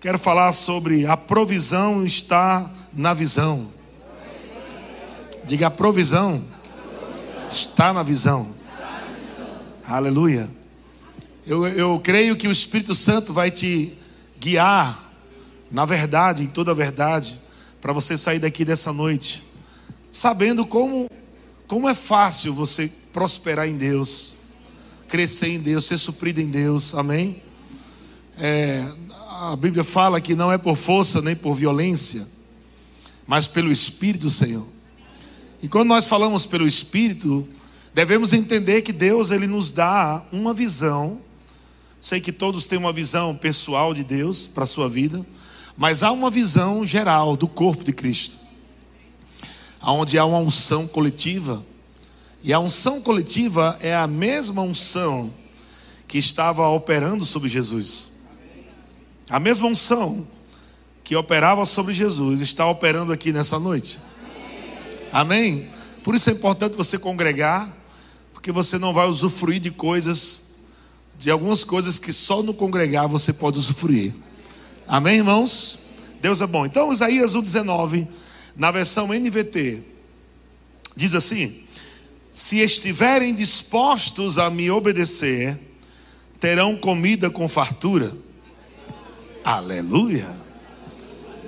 Quero falar sobre a provisão está na visão. Diga a provisão está na visão. Aleluia. Eu, eu creio que o Espírito Santo vai te guiar na verdade, em toda a verdade, para você sair daqui dessa noite, sabendo como, como é fácil você prosperar em Deus, crescer em Deus, ser suprido em Deus, amém? É, a Bíblia fala que não é por força nem por violência, mas pelo Espírito do Senhor. E quando nós falamos pelo Espírito, devemos entender que Deus ele nos dá uma visão. Sei que todos têm uma visão pessoal de Deus para a sua vida, mas há uma visão geral do corpo de Cristo, onde há uma unção coletiva, e a unção coletiva é a mesma unção que estava operando sobre Jesus. A mesma unção que operava sobre Jesus está operando aqui nessa noite. Amém? Por isso é importante você congregar, porque você não vai usufruir de coisas, de algumas coisas que só no congregar você pode usufruir. Amém, irmãos? Deus é bom. Então, Isaías 1,19, na versão NVT, diz assim: Se estiverem dispostos a me obedecer, terão comida com fartura Aleluia.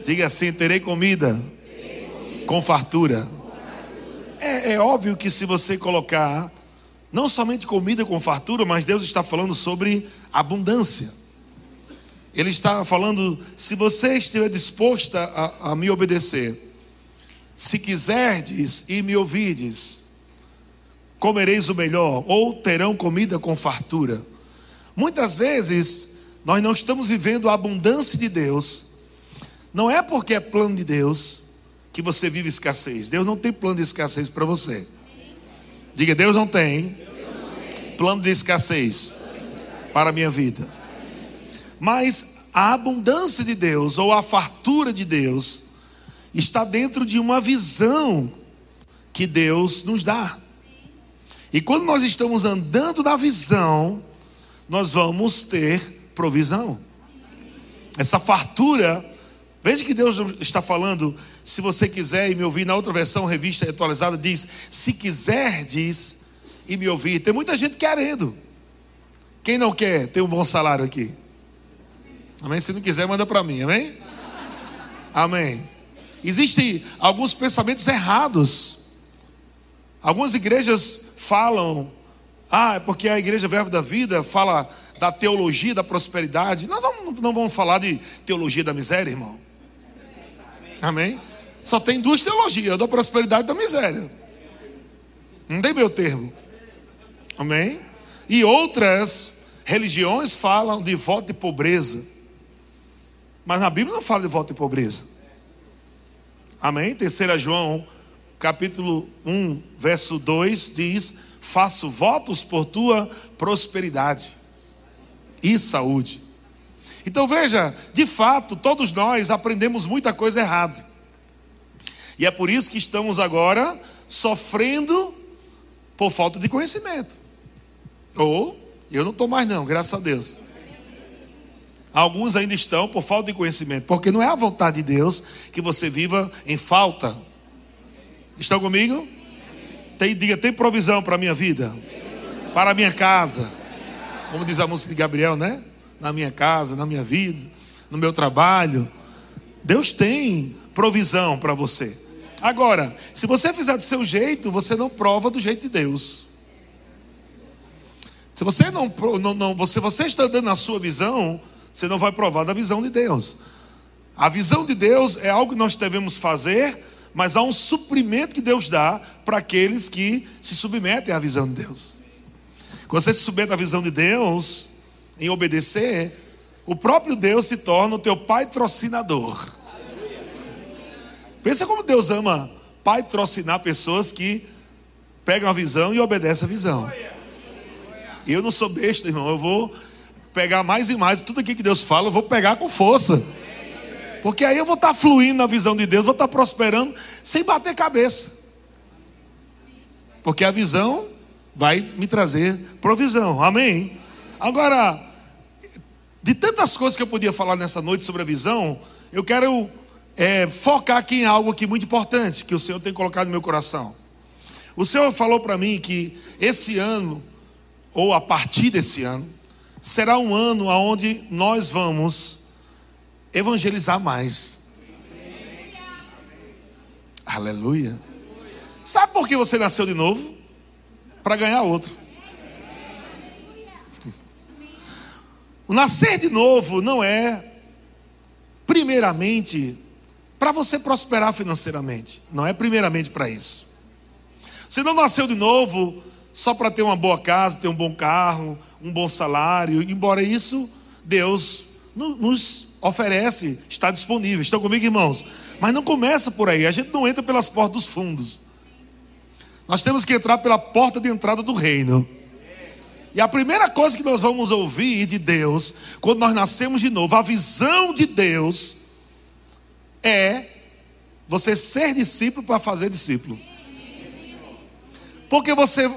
Diga assim: terei comida, com fartura. É, é óbvio que se você colocar não somente comida com fartura, mas Deus está falando sobre abundância. Ele está falando: se você estiver disposta a, a me obedecer, se quiserdes e me ouvides, comereis o melhor, ou terão comida com fartura. Muitas vezes nós não estamos vivendo a abundância de Deus, não é porque é plano de Deus que você vive escassez. Deus não tem plano de escassez para você. Diga, Deus não tem plano de escassez para a minha vida. Mas a abundância de Deus ou a fartura de Deus está dentro de uma visão que Deus nos dá. E quando nós estamos andando na visão, nós vamos ter provisão. Essa fartura, veja que Deus está falando, se você quiser e me ouvir, na outra versão, revista atualizada, diz: se quiser, diz e me ouvir. Tem muita gente querendo. Quem não quer ter um bom salário aqui? Amém? Se não quiser, manda para mim, amém? Amém. Existem alguns pensamentos errados. Algumas igrejas falam, ah, é porque a igreja Verbo da Vida fala da teologia da prosperidade. Nós não vamos falar de teologia da miséria, irmão. Amém? Só tem duas teologias, da prosperidade e da miséria. Não tem meu termo. Amém? E outras religiões falam de voto e pobreza. Mas na Bíblia não fala de voto e pobreza. Amém? Terceira João, capítulo 1, verso 2 diz: "Faço votos por tua prosperidade" e saúde. Então veja, de fato, todos nós aprendemos muita coisa errada. E é por isso que estamos agora sofrendo por falta de conhecimento. Ou eu não estou mais não, graças a Deus. Alguns ainda estão por falta de conhecimento, porque não é a vontade de Deus que você viva em falta. Estão comigo? Tem, diga, tem provisão para a minha vida, para a minha casa, como diz a música de Gabriel, né? Na minha casa, na minha vida, no meu trabalho. Deus tem provisão para você. Agora, se você fizer do seu jeito, você não prova do jeito de Deus. Se você não, não, não você está dando a sua visão, você não vai provar da visão de Deus. A visão de Deus é algo que nós devemos fazer, mas há um suprimento que Deus dá para aqueles que se submetem à visão de Deus. Quando você se submete à visão de Deus, em obedecer, o próprio Deus se torna o teu patrocinador. Pensa como Deus ama patrocinar pessoas que pegam a visão e obedecem a visão. Eu não sou besta, irmão. Eu vou pegar mais e mais. Tudo aqui que Deus fala, eu vou pegar com força. Porque aí eu vou estar fluindo na visão de Deus, vou estar prosperando sem bater cabeça. Porque a visão vai me trazer provisão. Amém? Agora, de tantas coisas que eu podia falar nessa noite sobre a visão, eu quero é, focar aqui em algo aqui muito importante que o Senhor tem colocado no meu coração. O Senhor falou para mim que esse ano, ou a partir desse ano, será um ano onde nós vamos evangelizar mais. Aleluia. Sabe por que você nasceu de novo? Para ganhar outro. O nascer de novo não é, primeiramente, para você prosperar financeiramente. Não é primeiramente para isso. Você não nasceu de novo só para ter uma boa casa, ter um bom carro, um bom salário, embora isso Deus nos oferece, está disponível. Estão comigo, irmãos? Mas não começa por aí, a gente não entra pelas portas dos fundos. Nós temos que entrar pela porta de entrada do reino. E a primeira coisa que nós vamos ouvir de Deus, quando nós nascemos de novo, a visão de Deus, é você ser discípulo para fazer discípulo. Porque você,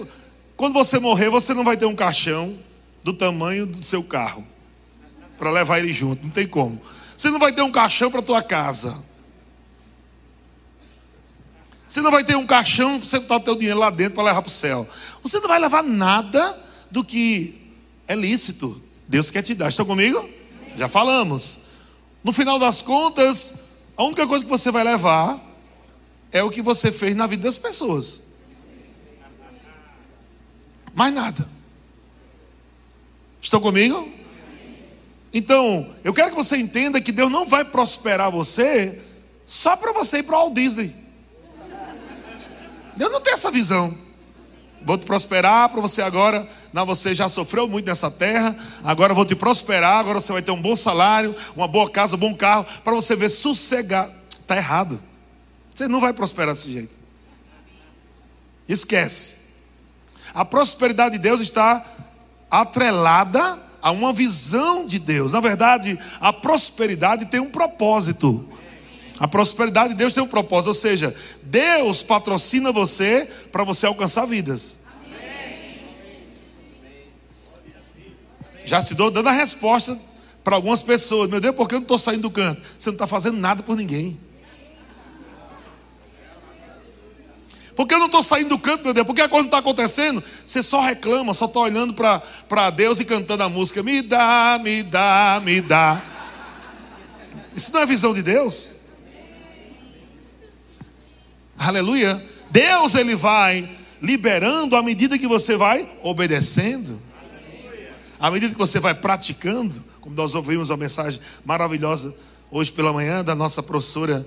quando você morrer, você não vai ter um caixão do tamanho do seu carro para levar ele junto, não tem como. Você não vai ter um caixão para tua casa. Você não vai ter um caixão para você botar o teu dinheiro lá dentro para levar para o céu. Você não vai levar nada do que é lícito. Deus quer te dar. Estão comigo? Já falamos. No final das contas, a única coisa que você vai levar é o que você fez na vida das pessoas. Mais nada. Estão comigo? Então, eu quero que você entenda que Deus não vai prosperar você só para você ir para o Walt Disney. Deus não tem essa visão. Vou te prosperar para você agora. Não, você já sofreu muito nessa terra. Agora vou te prosperar. Agora você vai ter um bom salário, uma boa casa, um bom carro, para você ver sossegado. Está errado. Você não vai prosperar desse jeito. Esquece. A prosperidade de Deus está atrelada a uma visão de Deus. Na verdade, a prosperidade tem um propósito. A prosperidade de Deus tem um propósito, ou seja, Deus patrocina você para você alcançar vidas. Já te dou dando a resposta para algumas pessoas. Meu Deus, por que eu não estou saindo do canto? Você não está fazendo nada por ninguém. Porque eu não estou saindo do canto, meu Deus? Porque quando está acontecendo, você só reclama, só está olhando para Deus e cantando a música: Me dá, me dá, me dá. Isso não é visão de Deus? Aleluia. Deus, Ele vai liberando à medida que você vai obedecendo, à medida que você vai praticando, como nós ouvimos uma mensagem maravilhosa hoje pela manhã da nossa professora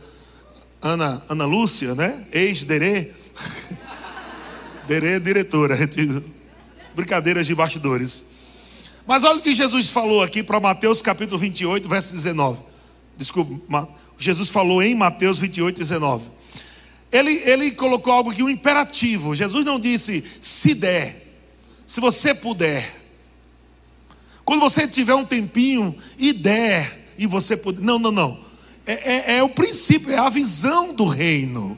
Ana, Ana Lúcia, né? Ex-Derê. Derê, diretora. Brincadeiras de bastidores. Mas olha o que Jesus falou aqui para Mateus capítulo 28, verso 19. Desculpa, Jesus falou em Mateus 28, 19. Ele, ele colocou algo aqui, um imperativo. Jesus não disse se der, se você puder. Quando você tiver um tempinho e der, e você puder. Não, não, não. É, é, é o princípio, é a visão do reino.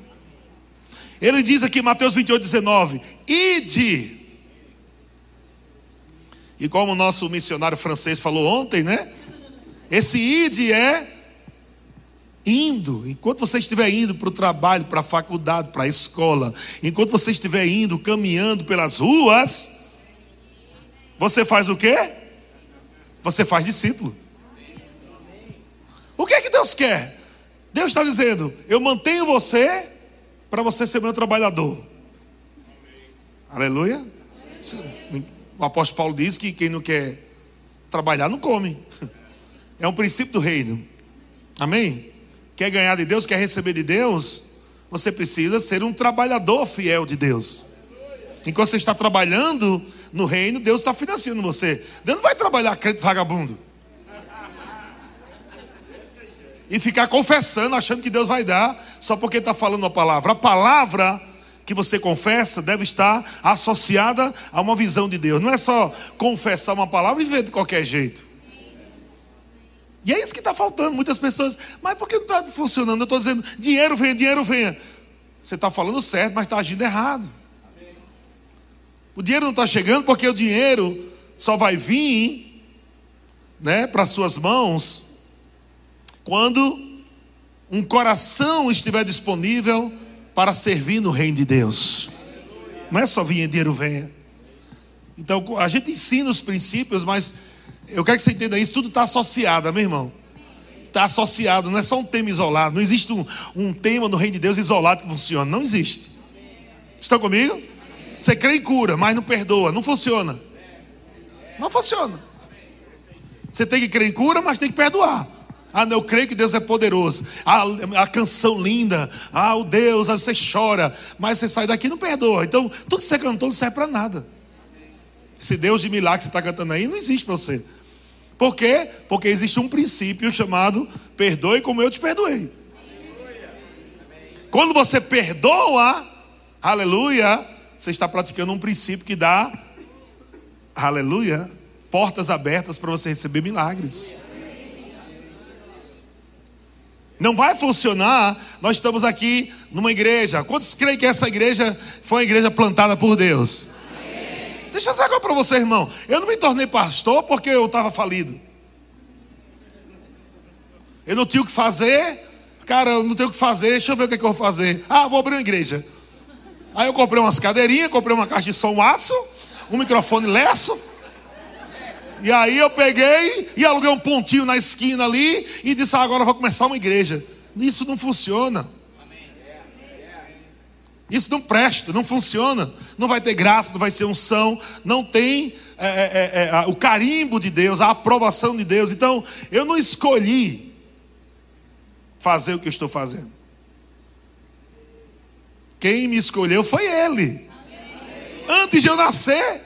Ele diz aqui, Mateus 28, 19: Ide. E como o nosso missionário francês falou ontem, né? Esse ide é indo, enquanto você estiver indo para o trabalho, para a faculdade, para a escola, enquanto você estiver indo, caminhando pelas ruas, você faz o quê? Você faz discípulo. O que é que Deus quer? Deus está dizendo: eu mantenho você para você ser meu trabalhador. Aleluia. O apóstolo Paulo diz que quem não quer trabalhar não come. É um princípio do reino. Amém? Quer ganhar de Deus, quer receber de Deus, você precisa ser um trabalhador fiel de Deus. Enquanto você está trabalhando no reino, Deus está financiando você. Deus não vai trabalhar crente vagabundo. E ficar confessando, achando que Deus vai dar, só porque está falando a palavra. A palavra que você confessa deve estar associada a uma visão de Deus. Não é só confessar uma palavra e ver de qualquer jeito. E é isso que está faltando. Muitas pessoas, mas por que não está funcionando? Eu estou dizendo, dinheiro venha, dinheiro venha. Você está falando certo, mas está agindo errado. O dinheiro não está chegando porque o dinheiro só vai vir né, para suas mãos quando um coração estiver disponível para servir no reino de Deus. Não é só vir dinheiro venha. Então a gente ensina os princípios, mas eu quero que você entenda isso, tudo está associado, meu irmão. Está associado, não é só um tema isolado. Não existe um, um tema no reino de Deus isolado que funciona. Não existe. Estão comigo? Você crê em cura, mas não perdoa. Não funciona. Não funciona. Você tem que crer em cura, mas tem que perdoar. Ah, não, eu creio que Deus é poderoso. Ah, a canção linda. Ah, o Deus, aí você chora. Mas você sai daqui e não perdoa. Então, tudo que você cantou não serve para nada. Esse Deus de milagre que você está cantando aí não existe para você. Por quê? Porque existe um princípio chamado perdoe como eu te perdoei. Quando você perdoa, aleluia, você está praticando um princípio que dá, aleluia, portas abertas para você receber milagres. Não vai funcionar. Nós estamos aqui numa igreja. Quantos creem que essa igreja foi uma igreja plantada por Deus? Deixa eu dizer para você, irmão. Eu não me tornei pastor porque eu estava falido. Eu não tinha o que fazer. Cara, eu não tenho o que fazer. Deixa eu ver o que, é que eu vou fazer. Ah, vou abrir uma igreja. Aí eu comprei umas cadeirinhas, comprei uma caixa de som Watson, um microfone Lesso. E aí eu peguei e aluguei um pontinho na esquina ali e disse: ah, agora eu vou começar uma igreja. Isso não funciona. Isso não presta, não funciona. Não vai ter graça, não vai ser unção, não tem é, é, é, é o carimbo de Deus, a aprovação de Deus. Então, eu não escolhi fazer o que eu estou fazendo. Quem me escolheu foi Ele. Antes de eu nascer.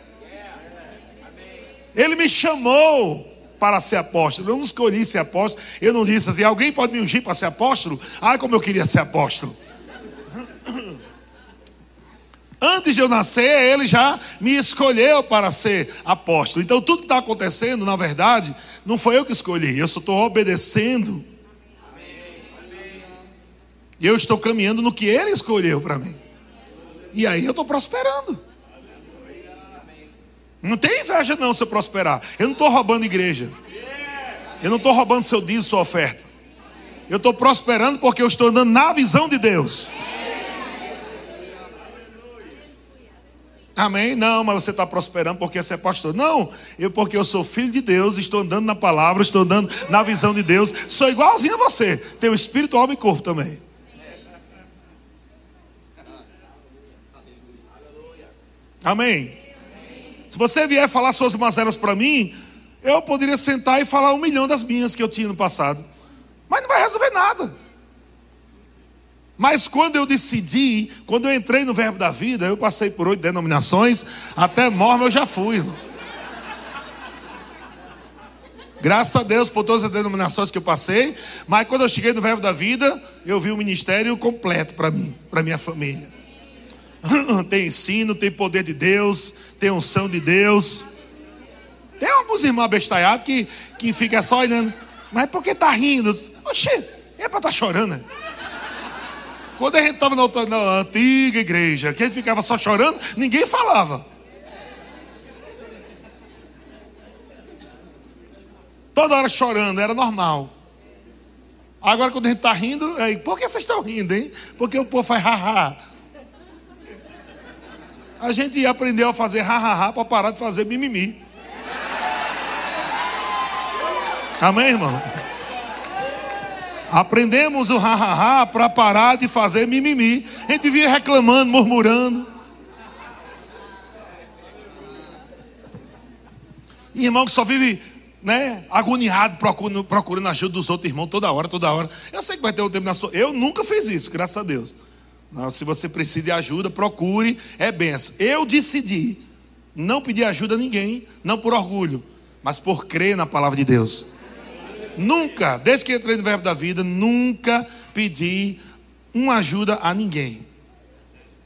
Ele me chamou para ser apóstolo. Eu não escolhi ser apóstolo. Eu não disse assim: alguém pode me ungir para ser apóstolo? Ai, como eu queria ser apóstolo. Antes de eu nascer, ele já me escolheu para ser apóstolo. Então, tudo que está acontecendo, na verdade, não foi eu que escolhi, eu só estou obedecendo. E eu estou caminhando no que ele escolheu para mim. E aí eu estou prosperando. Não tem inveja não se eu prosperar. Eu não estou roubando igreja. Eu não estou roubando seu dízimo, sua oferta. Eu estou prosperando porque eu estou andando na visão de Deus. Amém? Não, mas você está prosperando porque você é pastor. Não, eu porque eu sou filho de Deus, estou andando na palavra, estou andando na visão de Deus. Sou igualzinho a você. Tenho espírito, alma e corpo também. Amém? Se você vier falar suas mazelas para mim, eu poderia sentar e falar um milhão das minhas que eu tinha no passado. Mas não vai resolver nada. Mas quando eu decidi, quando eu entrei no Verbo da Vida, eu passei por oito denominações, até mormo eu já fui. Graças a Deus por todas as denominações que eu passei, mas quando eu cheguei no Verbo da Vida, eu vi o ministério completo para mim, para minha família. tem ensino, tem poder de Deus, tem unção de Deus. Tem alguns irmãos abestalhados que, que ficam só olhando. Mas por que está rindo? Oxê, é para estar tá chorando. Né? Quando a gente estava na, na, antiga igreja, que a gente ficava só chorando, ninguém falava. Toda hora chorando, era normal. Agora quando a gente está rindo, é, por que vocês estão rindo, hein? Porque o povo faz haha. A gente aprendeu a fazer ha-ha-ha para parar de fazer mimimi. Amém, irmão? Aprendemos o ha-ha-ha para parar de fazer mimimi. A gente vinha reclamando, murmurando. irmão que só vive né, agoniado procurando, procurando ajuda dos outros irmãos toda hora, toda hora. Eu sei que vai ter um tempo na sua. Eu nunca fiz isso, graças a Deus. Não, se você precisa de ajuda, procure, é benção. Eu decidi não pedir ajuda a ninguém, não por orgulho, mas por crer na palavra de Deus. Nunca, desde que entrei no verbo da vida, nunca pedi uma ajuda a ninguém.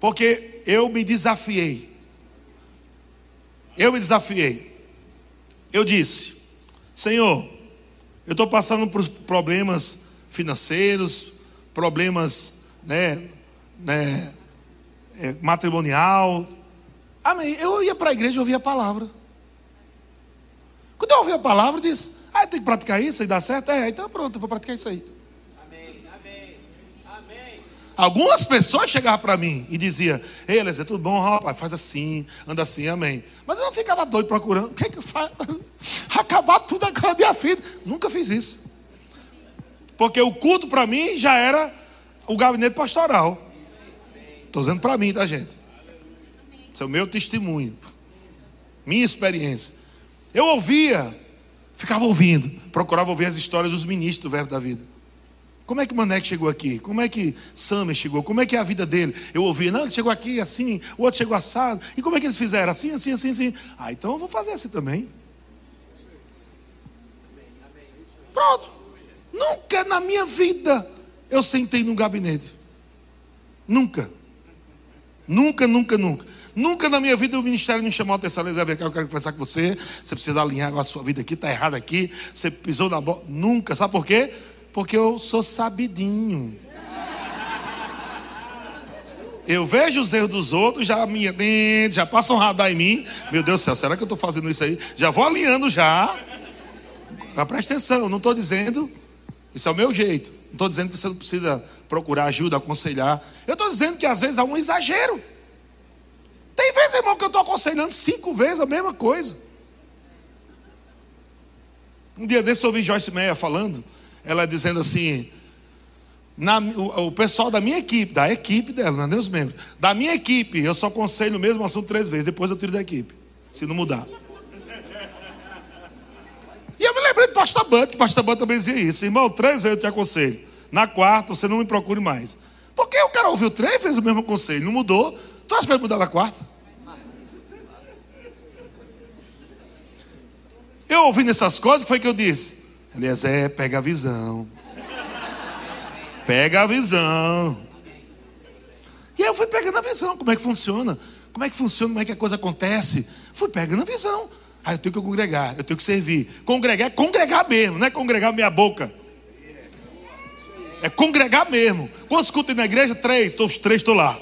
Porque eu me desafiei. Eu me desafiei. Eu disse: Senhor, eu estou passando por problemas financeiros, problemas né, né, é, matrimonial. Amém. Eu ia para a igreja e ouvia a palavra. Quando eu ouvi a palavra, eu disse: Ah, tem que praticar isso e dá certo? É, então pronto, eu vou praticar isso aí. Algumas pessoas chegavam para mim e diziam: Ei, Eliezer, tudo bom, rapaz? Faz assim, anda assim, amém. Mas eu não ficava doido procurando. O que é que faço? Acabar tudo com a minha vida. Nunca fiz isso. Porque o culto para mim já era o gabinete pastoral. Estou dizendo para mim, tá, gente? Esse é o meu testemunho. Minha experiência. Eu ouvia, ficava ouvindo, procurava ouvir as histórias dos ministros do Verbo da Vida. Como é que Maneque chegou aqui? Como é que Samer chegou? Como é que é a vida dele? Eu ouvi, não, ele chegou aqui assim, o outro chegou assado. E como é que eles fizeram? Assim, assim, assim, assim. Ah, então eu vou fazer assim também. Pronto. Nunca na minha vida eu sentei num gabinete. Nunca. Nunca, nunca, nunca. Nunca na minha vida o ministério me chamou a atenção. Eu quero conversar com você. Você precisa alinhar a sua vida aqui, está errado aqui. Você pisou na bola. Nunca. Sabe por quê? Porque eu sou sabidinho. Eu vejo os erros dos outros, já minha já passa um radar em mim. Meu Deus do céu, será que eu estou fazendo isso aí? Já vou alinhando já. Mas presta atenção, não estou dizendo, isso é o meu jeito. Não estou dizendo que você não precisa procurar ajuda, aconselhar. Eu estou dizendo que às vezes há um exagero. Tem vezes, irmão, que eu estou aconselhando cinco vezes a mesma coisa. Um dia desse eu ouvi Joyce Meia falando ela dizendo assim: na, o, o, pessoal da minha equipe, da equipe dela, não é nem os membros, da minha equipe, eu só aconselho o mesmo assunto três vezes, depois eu tiro da equipe, se não mudar. E eu me lembrei do pastor Bant, que o pastor Bant também dizia isso, irmão, três vezes eu te aconselho, na quarta você não me procure mais. Porque o cara ouviu três vezes o mesmo conselho, não mudou, tu acha que vai mudar na quarta? Eu ouvindo essas coisas, que foi que eu disse? Eliezer, pega a visão. Pega a visão. E aí eu fui pegando a visão, como é que funciona? Como é que funciona, como é que a coisa acontece? Fui pegando a visão. Aí eu tenho que congregar, eu tenho que servir. Congregar é congregar mesmo, não é congregar minha boca. É congregar mesmo. Quantos cultos na igreja? Três. Os três estou lá.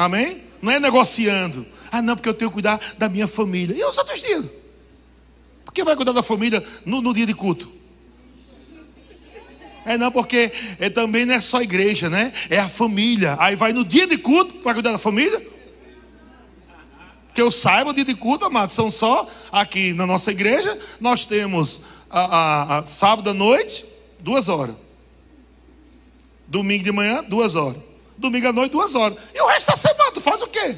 Amém? Não é negociando. Ah, não, porque eu tenho que cuidar da minha família. E os outros dias? Quem vai cuidar da família no, no dia de culto? É não, porque é, também não é só a igreja, né? É a família. Aí vai no dia de culto para cuidar da família. Que eu saiba, o dia de culto, amados, são só aqui na nossa igreja. Nós temos a, a, a sábado à noite, duas horas. Domingo de manhã, duas horas. Domingo à noite, duas horas. E o resto da semana, tu faz o quê?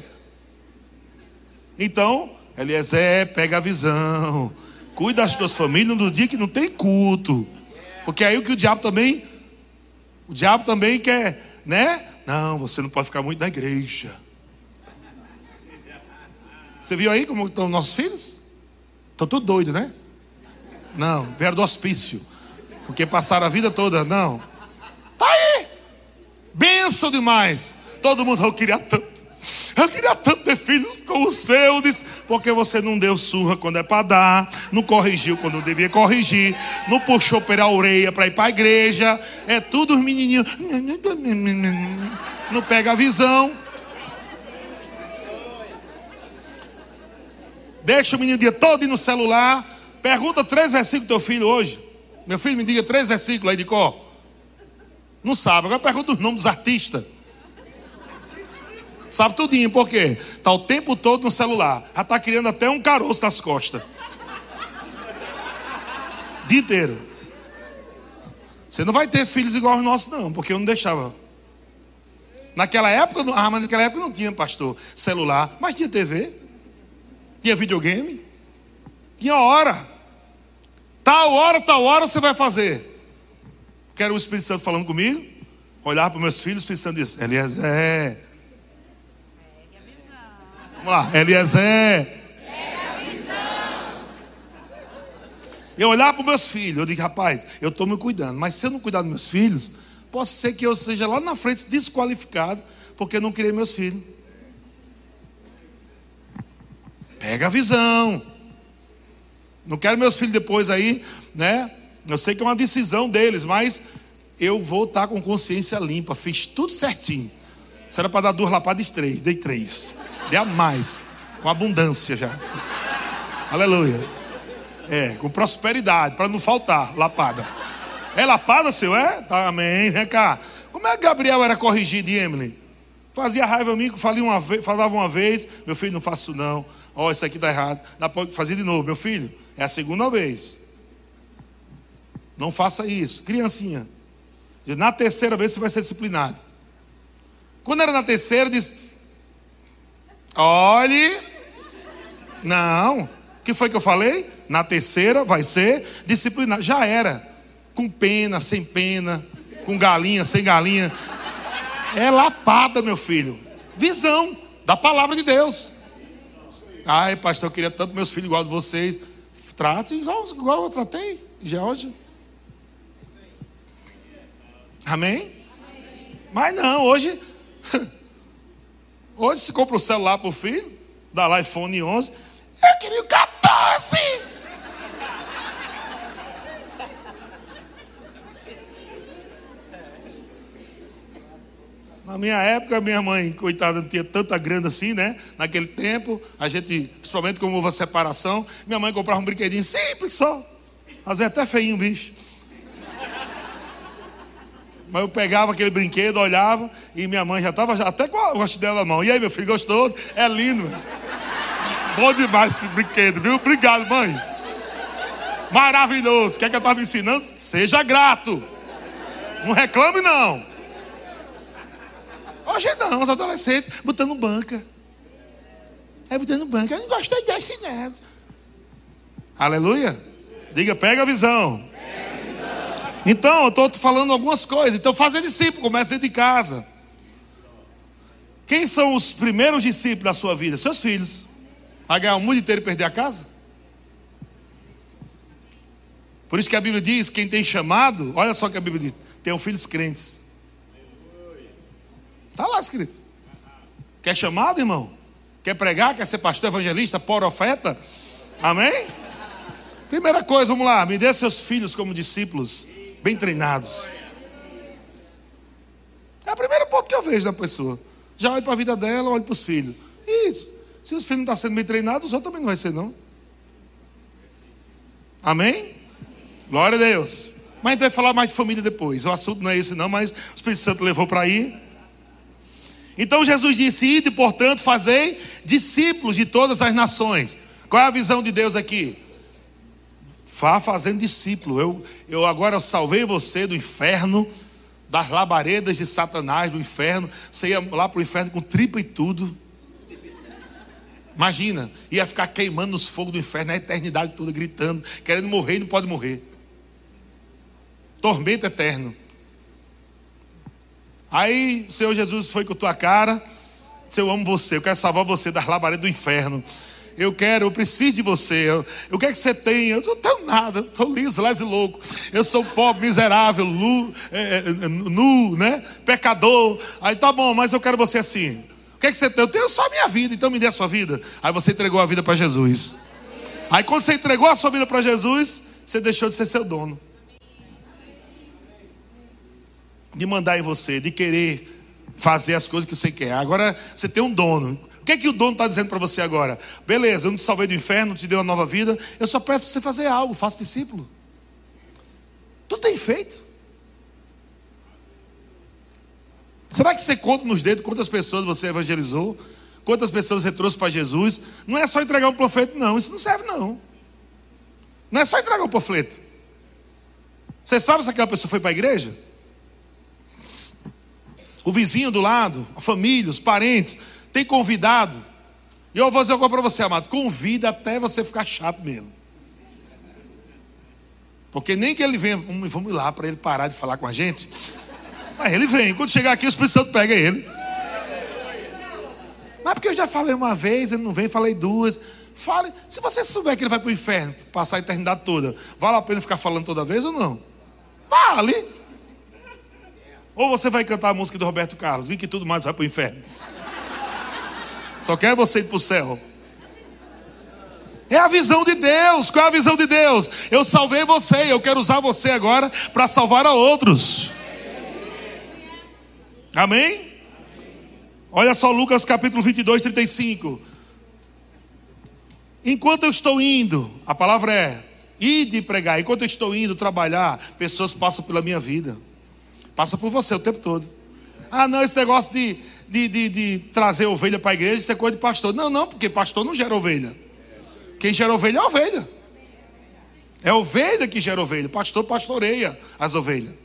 Então, Eliezer, pega a visão. Cuida das tuas famílias no dia que não tem culto. Porque aí o que o diabo também, o diabo também quer, né? Não, você não pode ficar muito na igreja. Você viu aí como estão nossos filhos? Estão tudo doido, né? Não, vieram do hospício. Porque passaram a vida toda, não. Tá aí. Benção demais. Todo mundo, eu queria tanto. Eu queria tanto ter filho com o seu, disse, porque você não deu surra quando é para dar, não corrigiu quando devia corrigir, não puxou pela orelha para ir para a igreja, é tudo os menininhos, não pega a visão. Deixa o menino o dia todo no celular, pergunta três versículos do teu filho hoje. Meu filho me diga três versículos aí de cor. Não sabe, agora pergunta os nomes dos artistas. Sabe tudinho, por quê? Está o tempo todo no celular. Já está criando até um caroço nas costas. Dia inteiro. Você não vai ter filhos igual os nossos, não, porque eu não deixava. Naquela época, ah, mas naquela época não tinha, pastor, celular, mas tinha TV, tinha videogame, tinha hora. Tal hora, tal hora você vai fazer. Quero o Espírito Santo falando comigo, olhar para meus filhos, pensando isso. Eliezer, Vamos lá, Eliezer. Eu olhar para os meus filhos, eu digo, rapaz, eu estou me cuidando, mas se eu não cuidar dos meus filhos, pode ser que eu seja lá na frente desqualificado, porque eu não criei meus filhos. Pega a visão. Não quero meus filhos depois aí, né? Eu sei que é uma decisão deles, mas eu vou estar com consciência limpa, fiz tudo certinho. Se era para dar duas lapadas, três, dei três. Dê a mais, com abundância já. Aleluia. É, com prosperidade, para não faltar, lapada. É lapada, seu? É? Tá, amém. Vem cá. Como é que Gabriel era corrigido, Emily? Fazia raiva a mim, falava uma vez, falava uma vez, meu filho, não faço não. Ó, oh, isso aqui está errado. Dá para fazer de novo, meu filho. É a segunda vez. Não faça isso. Criancinha. Na terceira vez você vai ser disciplinado. Quando era na terceira, disse: Olhe. Não. O que foi que eu falei? Na terceira vai ser disciplinado. Já era. Com pena, sem pena. Com galinha, sem galinha. É lapada, meu filho. Visão da palavra de Deus. Ai, pastor, eu queria tanto meus filhos igual a vocês. Trate igual, igual eu tratei, George. Amém? Mas não, hoje. Hoje se compra o celular para o filho, dá lá iPhone 11. Eu queria o 14. Na minha época, minha mãe, coitada, não tinha tanta grana assim, né? Naquele tempo, a gente, principalmente como houve a separação, minha mãe comprava um brinquedinho simples só. Às vezes até feinho o bicho. Mas eu pegava aquele brinquedo, olhava, e minha mãe já estava até com a gosto na mão. E aí, meu filho, gostou? É lindo. Bom demais esse brinquedo, viu? Obrigado, mãe. Maravilhoso. Quer que eu estava ensinando? Seja grato. Não reclame, não. Hoje não, os adolescentes botando banca. É botando banca. Eu não gostei desse negócio. Aleluia. Diga, pega a visão. Então, eu estou falando algumas coisas. Então, fazer discípulo, começa dentro de casa. Quem são os primeiros discípulos da sua vida? Seus filhos. Vai ganhar o mundo inteiro e perder a casa? Por isso que a Bíblia diz: quem tem chamado, olha só o que a Bíblia diz: tem filhos crentes. Está lá escrito. Quer chamado, irmão? Quer pregar? Quer ser pastor, evangelista, profeta? Amém? Primeira coisa, vamos lá, me dê seus filhos como discípulos, bem treinados. É o primeiro ponto que eu vejo da pessoa. Já olho para a vida dela, olho para os filhos. Isso. Se os filhos não estão sendo bem treinados, os outros também não vai ser, não. Amém? Glória a Deus. Mas a gente vai falar mais de família depois. O assunto não é esse, não, mas o Espírito Santo levou para aí. Então Jesus disse: Ide, portanto, fazei discípulos de todas as nações. Qual é a visão de Deus aqui? Vá fazendo discípulo. Eu, eu agora salvei você do inferno, das labaredas de Satanás, do inferno. Você ia lá para o inferno com tripa e tudo. Imagina, ia ficar queimando nos fogos do inferno a eternidade toda, gritando, querendo morrer e não pode morrer. Tormento eterno. Aí o Senhor Jesus foi com a tua cara, disse, eu amo você, eu quero salvar você das labaredas do inferno. Eu quero, eu preciso de você. O que é que você tem? Eu não tenho nada, eu estou liso, leso e louco. Eu sou pobre, miserável, é, é, nu, né? Pecador. Aí tá bom, mas eu quero você assim. O que é que você tem? Eu tenho só a minha vida, então me dê a sua vida. Aí você entregou a vida para Jesus. Aí quando você entregou a sua vida para Jesus, você deixou de ser seu dono de mandar em você, de querer fazer as coisas que você quer. Agora você tem um dono. O que é que o dono está dizendo para você agora? Beleza, eu não te salvei do inferno, não te dei uma nova vida. Eu só peço para você fazer algo, faça discípulo. Tu tem feito? Será que você conta nos dedos quantas pessoas você evangelizou? Quantas pessoas você trouxe para Jesus? Não é só entregar um panfleto, não. Isso não serve, não. Não é só entregar um panfleto. Você sabe se aquela pessoa foi para a igreja? o vizinho do lado, a família, os parentes, tem convidado. E eu vou dizer algo para você, amado: convida até você ficar chato mesmo. Porque nem que ele venha, vamos lá para ele parar de falar com a gente. Mas ele vem, quando chegar aqui, o Espírito Santo pega ele. Mas porque eu já falei uma vez, ele não vem, falei duas. Fale, se você souber que ele vai para o inferno, passar a eternidade toda, vale a pena ficar falando toda vez ou não? Vale. Ou você vai cantar a música do Roberto Carlos e que tudo mais vai para o inferno. Só quer você ir para o céu. É a visão de Deus. Qual é a visão de Deus? Eu salvei você, eu quero usar você agora para salvar a outros. Amém? Olha só Lucas capítulo 22, 35. Enquanto eu estou indo, a palavra é ir de pregar. Enquanto eu estou indo trabalhar, pessoas passam pela minha vida. Passa por você o tempo todo. Ah, não, esse negócio de, de, de, de trazer ovelha para a igreja, isso é coisa de pastor. Não, não, porque pastor não gera ovelha. Quem gera ovelha é ovelha. É ovelha que gera ovelha. pastor pastoreia as ovelhas.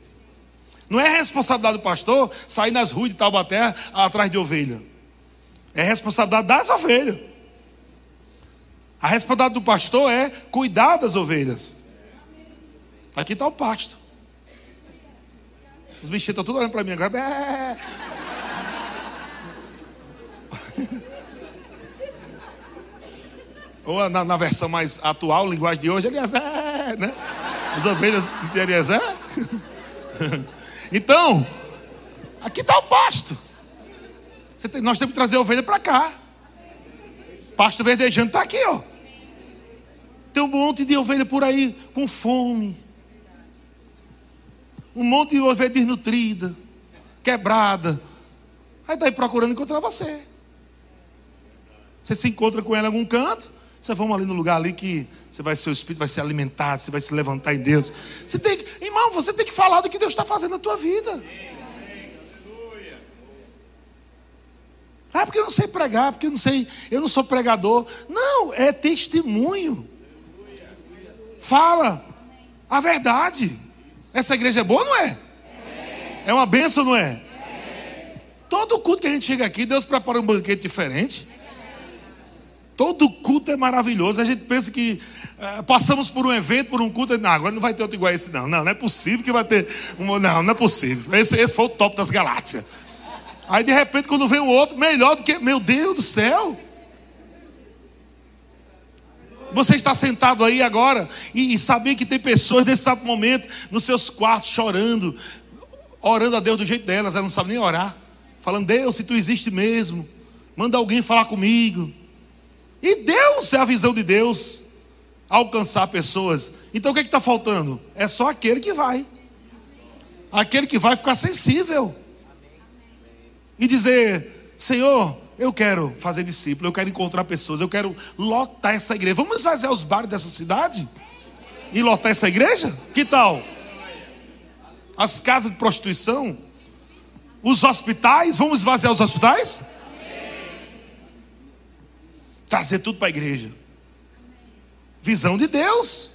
Não é responsabilidade do pastor sair nas ruas de Taubaté atrás de ovelha. É responsabilidade das ovelhas. A responsabilidade do pastor é cuidar das ovelhas. Aqui está o pasto. Os bichinhos estão tudo olhando para mim agora. É. Ou na, na, versão mais atual, linguagem de hoje, Eliezer, né? As ovelhas de Eliezer. Então, aqui está o pasto. Tem, nós temos que trazer a ovelha para cá. Pasto verdejando está aqui, ó. Tem um monte de ovelha por aí com fome. Um monte de ovelha desnutrida, quebrada. Aí está aí procurando encontrar você. Você se encontra com ela em algum canto. Você vamos ali no lugar ali que você vai ser o espírito vai ser alimentado, você vai se levantar em Deus. Você tem que, irmão, você tem que falar do que Deus está fazendo na tua vida. Ah, porque eu não sei pregar, porque eu não sei, eu não sou pregador. Não, é testemunho. Fala a verdade. Essa igreja é boa, não é? É uma benção, não é? Todo culto que a gente chega aqui, Deus prepara um banquete diferente. Todo culto é maravilhoso. A gente pensa que uh, passamos por um evento, por um culto, não, agora não vai ter outro igual esse, não. Não, não é possível que vai ter. Um, não, não é possível. Esse, esse foi o top das galáxias. Aí de repente, quando vem o outro, melhor do que. Meu Deus do céu! Você está sentado aí agora e, e saber que tem pessoas nesse exato momento nos seus quartos chorando, orando a Deus do jeito delas, elas não sabem nem orar, falando: Deus, se tu existe mesmo, manda alguém falar comigo. E Deus é a visão de Deus, alcançar pessoas. Então o que é está faltando? É só aquele que vai. Aquele que vai ficar sensível. E dizer: Senhor, eu quero fazer discípulo, eu quero encontrar pessoas, eu quero lotar essa igreja. Vamos esvaziar os bares dessa cidade? E lotar essa igreja? Que tal? As casas de prostituição? Os hospitais? Vamos esvaziar os hospitais? Trazer tudo para a igreja. Visão de Deus.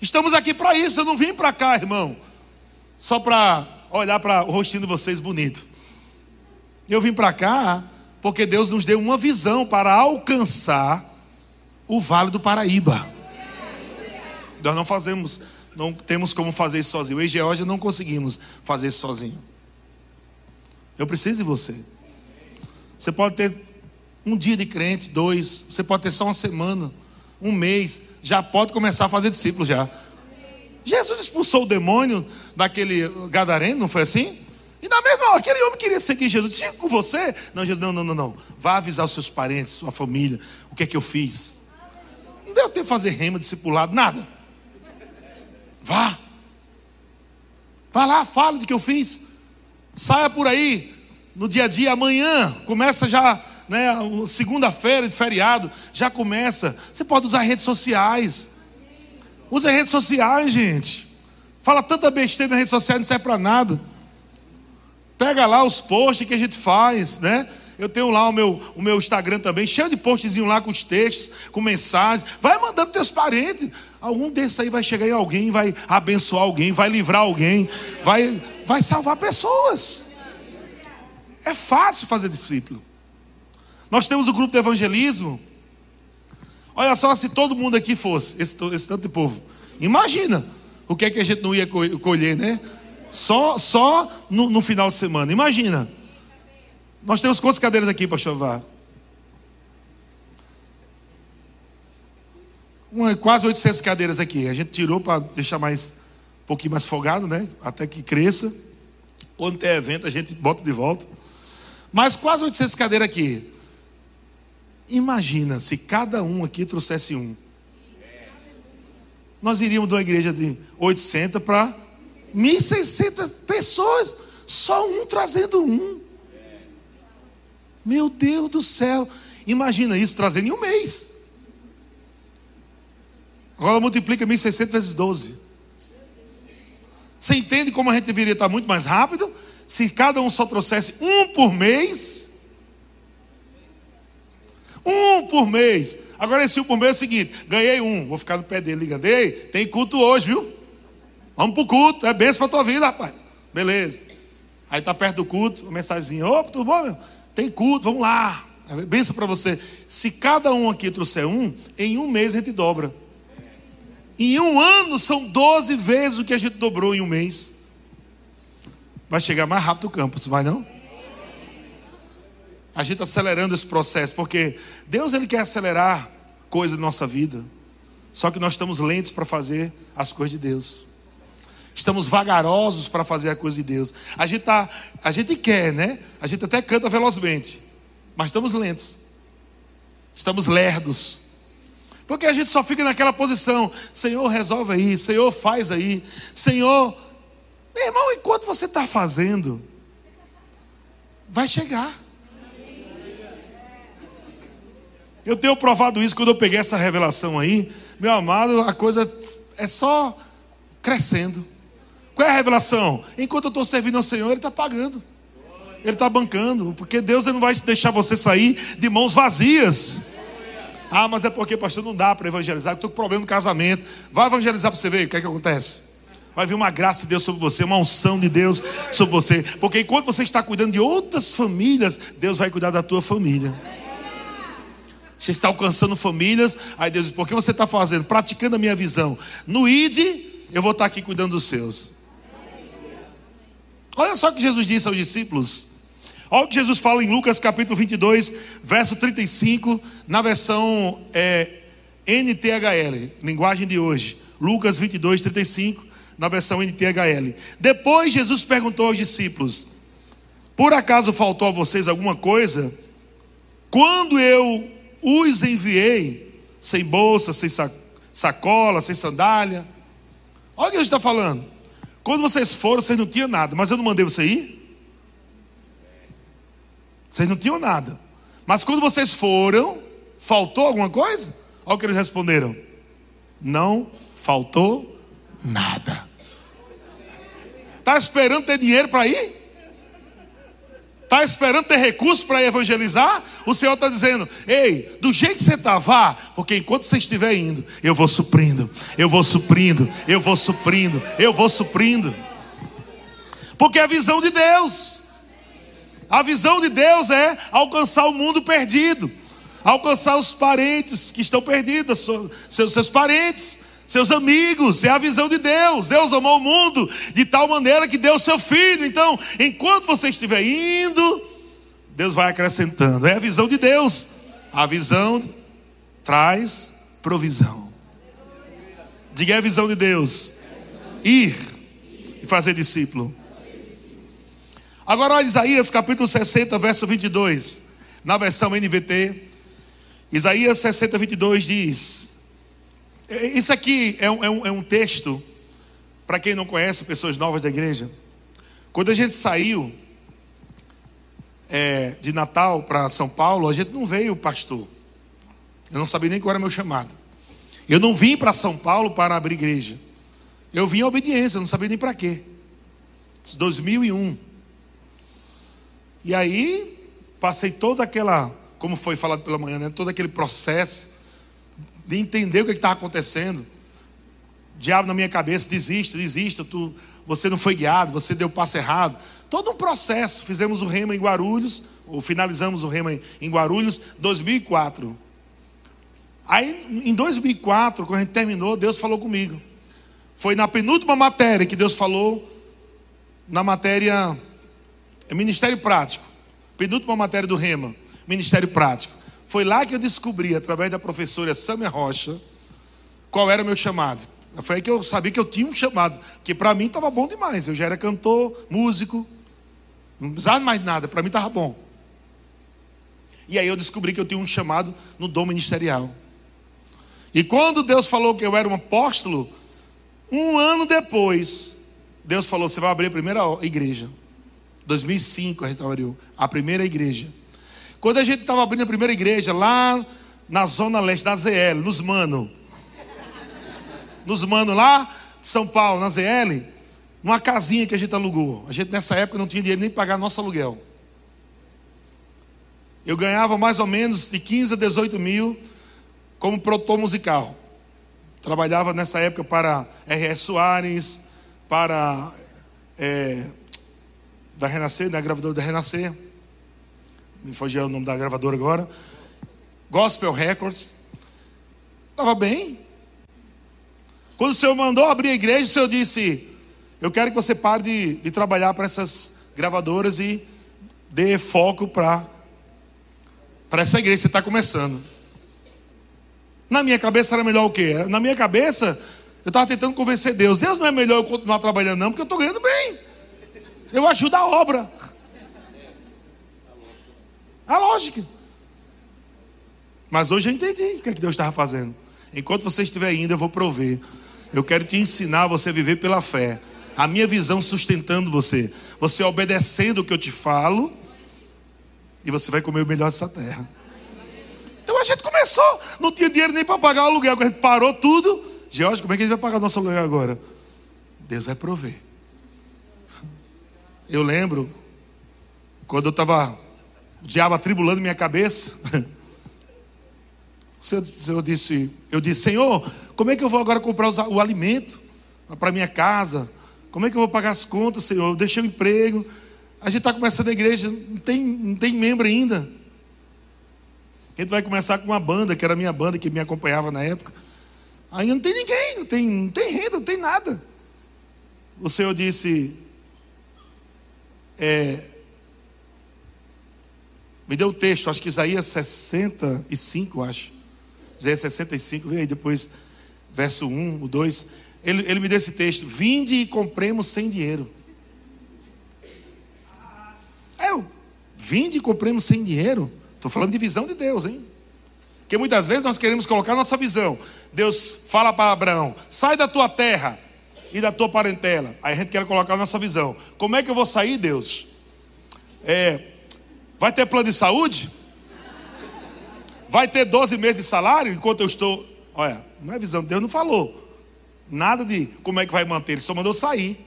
Estamos aqui para isso. Eu não vim para cá, irmão, só para olhar para o rostinho de vocês bonito. Eu vim para cá porque Deus nos deu uma visão para alcançar o Vale do Paraíba. Nós não fazemos, não temos como fazer isso sozinho. Eu e Geórgia não conseguimos fazer isso sozinho. Eu preciso de você. Você pode ter um dia de crente, dois, você pode ter só uma semana, um mês, já pode começar a fazer discípulo já. Jesus expulsou o demônio daquele gadareno, não foi assim? E na mesma hora, aquele homem queria seguir Jesus. Tinha com você? Não, Jesus, não, não, não, não. Vá avisar os seus parentes, sua família, o que é que eu fiz. Não deu tempo de fazer rema, discipulado, nada. Vá. Vá lá, fala do que eu fiz. Saia por aí, no dia a dia, amanhã, começa já né, segunda-feira de feriado, já começa. Você pode usar redes sociais. Usa redes sociais, gente. Fala tanta besteira nas redes sociais, não serve para nada. Pega lá os posts que a gente faz, né? Eu tenho lá o meu, o meu Instagram também, cheio de postzinho lá com os textos, com mensagens. Vai mandando teus parentes. Algum desses aí vai chegar em alguém, vai abençoar alguém, vai livrar alguém, vai, vai salvar pessoas. É fácil fazer discípulo. Nós temos o grupo de evangelismo. Olha só se todo mundo aqui fosse, esse, esse tanto de povo. Imagina o que é que a gente não ia colher, né? Só, só no, no final de semana. Imagina. Nós temos quantas cadeiras aqui, Vá? Uma, quase 800 cadeiras aqui. A gente tirou para deixar mais um pouquinho mais folgado, né? Até que cresça. Quando tem evento, a gente bota de volta. Mas quase 800 cadeiras aqui. Imagina se cada um aqui trouxesse um. Nós iríamos de uma igreja de 800 para 1.600 pessoas, só um trazendo um. Meu Deus do céu, imagina isso trazendo em um mês. Agora multiplica 1.600 vezes 12. Você entende como a gente deveria estar muito mais rápido? Se cada um só trouxesse um por mês. Um por mês. Agora esse um por mês é o seguinte: ganhei um, vou ficar no pé dele, liga, dei, tem culto hoje, viu? Vamos para o culto, é benção para tua vida, rapaz. Beleza. Aí está perto do culto, uma mensagenzinha, opa, tudo bom, meu? Tem culto, vamos lá. É benção para você. Se cada um aqui trouxer um, em um mês a gente dobra. Em um ano são 12 vezes o que a gente dobrou em um mês. Vai chegar mais rápido o campus, vai não? A gente está acelerando esse processo, porque Deus ele quer acelerar coisas da nossa vida. Só que nós estamos lentos para fazer as coisas de Deus. Estamos vagarosos para fazer a coisa de Deus. A gente, tá, a gente quer, né? A gente até canta velozmente, mas estamos lentos. Estamos lerdos. Porque a gente só fica naquela posição: Senhor, resolve aí, Senhor, faz aí, Senhor. Meu irmão, enquanto você está fazendo, vai chegar. Eu tenho provado isso quando eu peguei essa revelação aí, meu amado, a coisa é só crescendo. Qual é a revelação? Enquanto eu estou servindo ao Senhor, Ele está pagando. Ele está bancando, porque Deus não vai deixar você sair de mãos vazias. Ah, mas é porque, pastor, não dá para evangelizar, estou com problema no casamento. Vai evangelizar para você ver o que é que acontece. Vai vir uma graça de Deus sobre você, uma unção de Deus sobre você. Porque enquanto você está cuidando de outras famílias, Deus vai cuidar da tua família. Você está alcançando famílias, aí Deus diz: por que você está fazendo? Praticando a minha visão. No ID, eu vou estar aqui cuidando dos seus. Olha só o que Jesus disse aos discípulos. Olha o que Jesus fala em Lucas capítulo 22, verso 35, na versão é, NTHL, linguagem de hoje. Lucas 22, 35, na versão NTHL. Depois Jesus perguntou aos discípulos: Por acaso faltou a vocês alguma coisa? Quando eu os enviei, sem bolsa, sem sacola, sem sandália. Olha o que Jesus está falando. Quando vocês foram, vocês não tinham nada, mas eu não mandei você ir? Vocês não tinham nada. Mas quando vocês foram, faltou alguma coisa? Olha o que eles responderam: Não faltou nada. Está esperando ter dinheiro para ir? Está esperando ter recurso para evangelizar? O Senhor está dizendo: Ei, do jeito que você está, vá, porque enquanto você estiver indo, eu vou suprindo, eu vou suprindo, eu vou suprindo, eu vou suprindo. Porque a visão de Deus. A visão de Deus é alcançar o mundo perdido, alcançar os parentes que estão perdidos, seus, seus parentes, seus amigos, é a visão de Deus. Deus amou o mundo de tal maneira que deu seu filho. Então, enquanto você estiver indo, Deus vai acrescentando. É a visão de Deus. A visão traz provisão. Diga é a visão de Deus. Ir e fazer discípulo. Agora olha Isaías capítulo 60, verso 22, na versão NVT. Isaías 60, 22 diz: Isso aqui é um, é um, é um texto, para quem não conhece, pessoas novas da igreja. Quando a gente saiu é, de Natal para São Paulo, a gente não veio pastor. Eu não sabia nem qual era meu chamado. Eu não vim para São Paulo para abrir igreja. Eu vim à obediência, eu não sabia nem para quê. 2001. E aí, passei toda aquela, como foi falado pela manhã, né, todo aquele processo de entender o que estava acontecendo. Diabo na minha cabeça, desista, desista, tu, você não foi guiado, você deu o passo errado. Todo um processo. Fizemos o rema em Guarulhos, ou finalizamos o rema em Guarulhos, 2004. Aí, em 2004, quando a gente terminou, Deus falou comigo. Foi na penúltima matéria que Deus falou, na matéria é Ministério Prático. Penúltima matéria do Rema. Ministério Prático. Foi lá que eu descobri, através da professora Samia Rocha, qual era o meu chamado. Foi aí que eu sabia que eu tinha um chamado, que para mim estava bom demais. Eu já era cantor, músico, não precisava mais nada, para mim estava bom. E aí eu descobri que eu tinha um chamado no dom ministerial. E quando Deus falou que eu era um apóstolo, um ano depois, Deus falou: Você vai abrir a primeira igreja. 2005 a gente abriu a primeira igreja. Quando a gente estava abrindo a primeira igreja lá na zona leste da ZL, nos Mano. nos manos lá de São Paulo, na ZL, numa casinha que a gente alugou. A gente nessa época não tinha dinheiro nem para pagar nosso aluguel. Eu ganhava mais ou menos de 15 a 18 mil como produtor musical. Trabalhava nessa época para R.S. Soares, para é, da Renascer, da gravadora da Renascer. Me fugiu o nome da gravadora agora. Gospel Records. Estava bem. Quando o Senhor mandou abrir a igreja, o Senhor disse: Eu quero que você pare de, de trabalhar para essas gravadoras e dê foco para essa igreja que você está começando. Na minha cabeça era melhor o quê? Na minha cabeça, eu estava tentando convencer Deus. Deus não é melhor eu continuar trabalhando, não, porque eu estou ganhando bem. Eu ajudo a obra. A lógica. Mas hoje eu entendi o que, é que Deus estava fazendo. Enquanto você estiver indo, eu vou prover. Eu quero te ensinar a você viver pela fé. A minha visão sustentando você. Você obedecendo o que eu te falo. E você vai comer o melhor dessa terra. Então a gente começou, não tinha dinheiro nem para pagar o aluguel, a gente parou tudo. George, como é que a gente vai pagar o nosso aluguel agora? Deus vai prover. Eu lembro, quando eu estava, o diabo atribulando minha cabeça, o Senhor, o Senhor disse, eu disse, Senhor, como é que eu vou agora comprar o alimento para minha casa? Como é que eu vou pagar as contas, Senhor? Eu deixei o emprego. A gente está começando a igreja, não tem, não tem membro ainda. A gente vai começar com uma banda, que era a minha banda, que me acompanhava na época. Ainda não tem ninguém, não tem, não tem renda, não tem nada. O Senhor disse, é, me deu o texto, acho que Isaías 65, acho. Isaías 65, vem aí depois, verso 1, o 2. Ele, ele me deu esse texto: Vinde e compremos sem dinheiro. É, eu, vinde e compremos sem dinheiro. Estou falando de visão de Deus, hein? Porque muitas vezes nós queremos colocar nossa visão. Deus fala para Abraão: sai da tua terra e da tua parentela. Aí a gente quer colocar nossa visão. Como é que eu vou sair, Deus? É, vai ter plano de saúde? Vai ter 12 meses de salário enquanto eu estou. Olha, não é visão, Deus não falou. Nada de como é que vai manter, ele só mandou sair.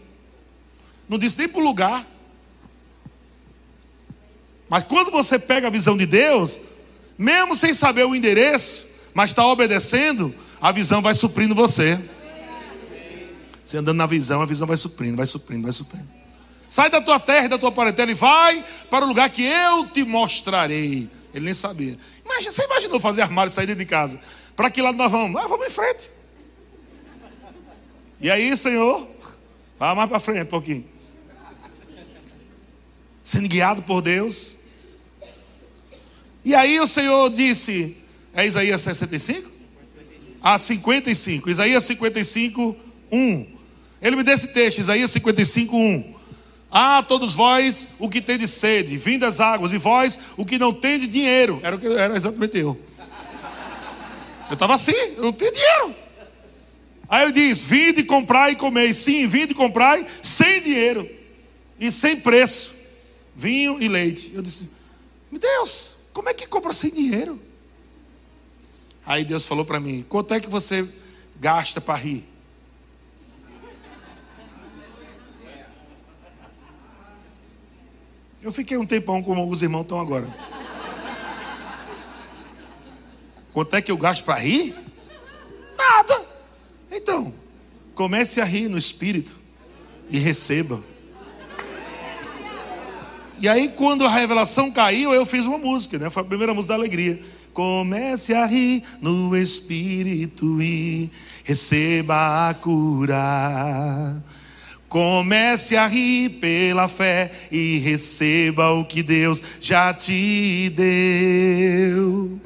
Não disse nem para o lugar. Mas quando você pega a visão de Deus, mesmo sem saber o endereço, mas está obedecendo, a visão vai suprindo você. Você andando na visão, a visão vai suprindo, vai suprindo, vai suprindo. Sai da tua terra e da tua parentela e vai para o lugar que eu te mostrarei. Ele nem sabia. Imagina, você imaginou fazer armário e sair de casa? Para que lado nós vamos? Ah, vamos em frente. E aí, Senhor, vá mais para frente um pouquinho sendo guiado por Deus. E aí o Senhor disse, é Isaías 65? Ah, 55. Isaías 55, 1. Ele me deu esse texto, Isaías 55, 1. Ah, todos vós o que tem de sede, vindas águas, e vós o que não tem de dinheiro. Era, que, era exatamente eu. Eu estava assim, eu não tenho dinheiro. Aí ele diz: Vinde, comprai e comei. Sim, vinde e comprai sem dinheiro e sem preço vinho e leite. Eu disse: Meu Deus, como é que compra sem dinheiro? Aí Deus falou para mim: Quanto é que você gasta para rir? Eu fiquei um tempão como alguns irmãos estão agora. Quanto é que eu gasto para rir? Nada. Então, comece a rir no espírito e receba. E aí, quando a revelação caiu, eu fiz uma música, né? Foi a primeira música da alegria. Comece a rir no Espírito e receba a cura. Comece a rir pela fé e receba o que Deus já te deu.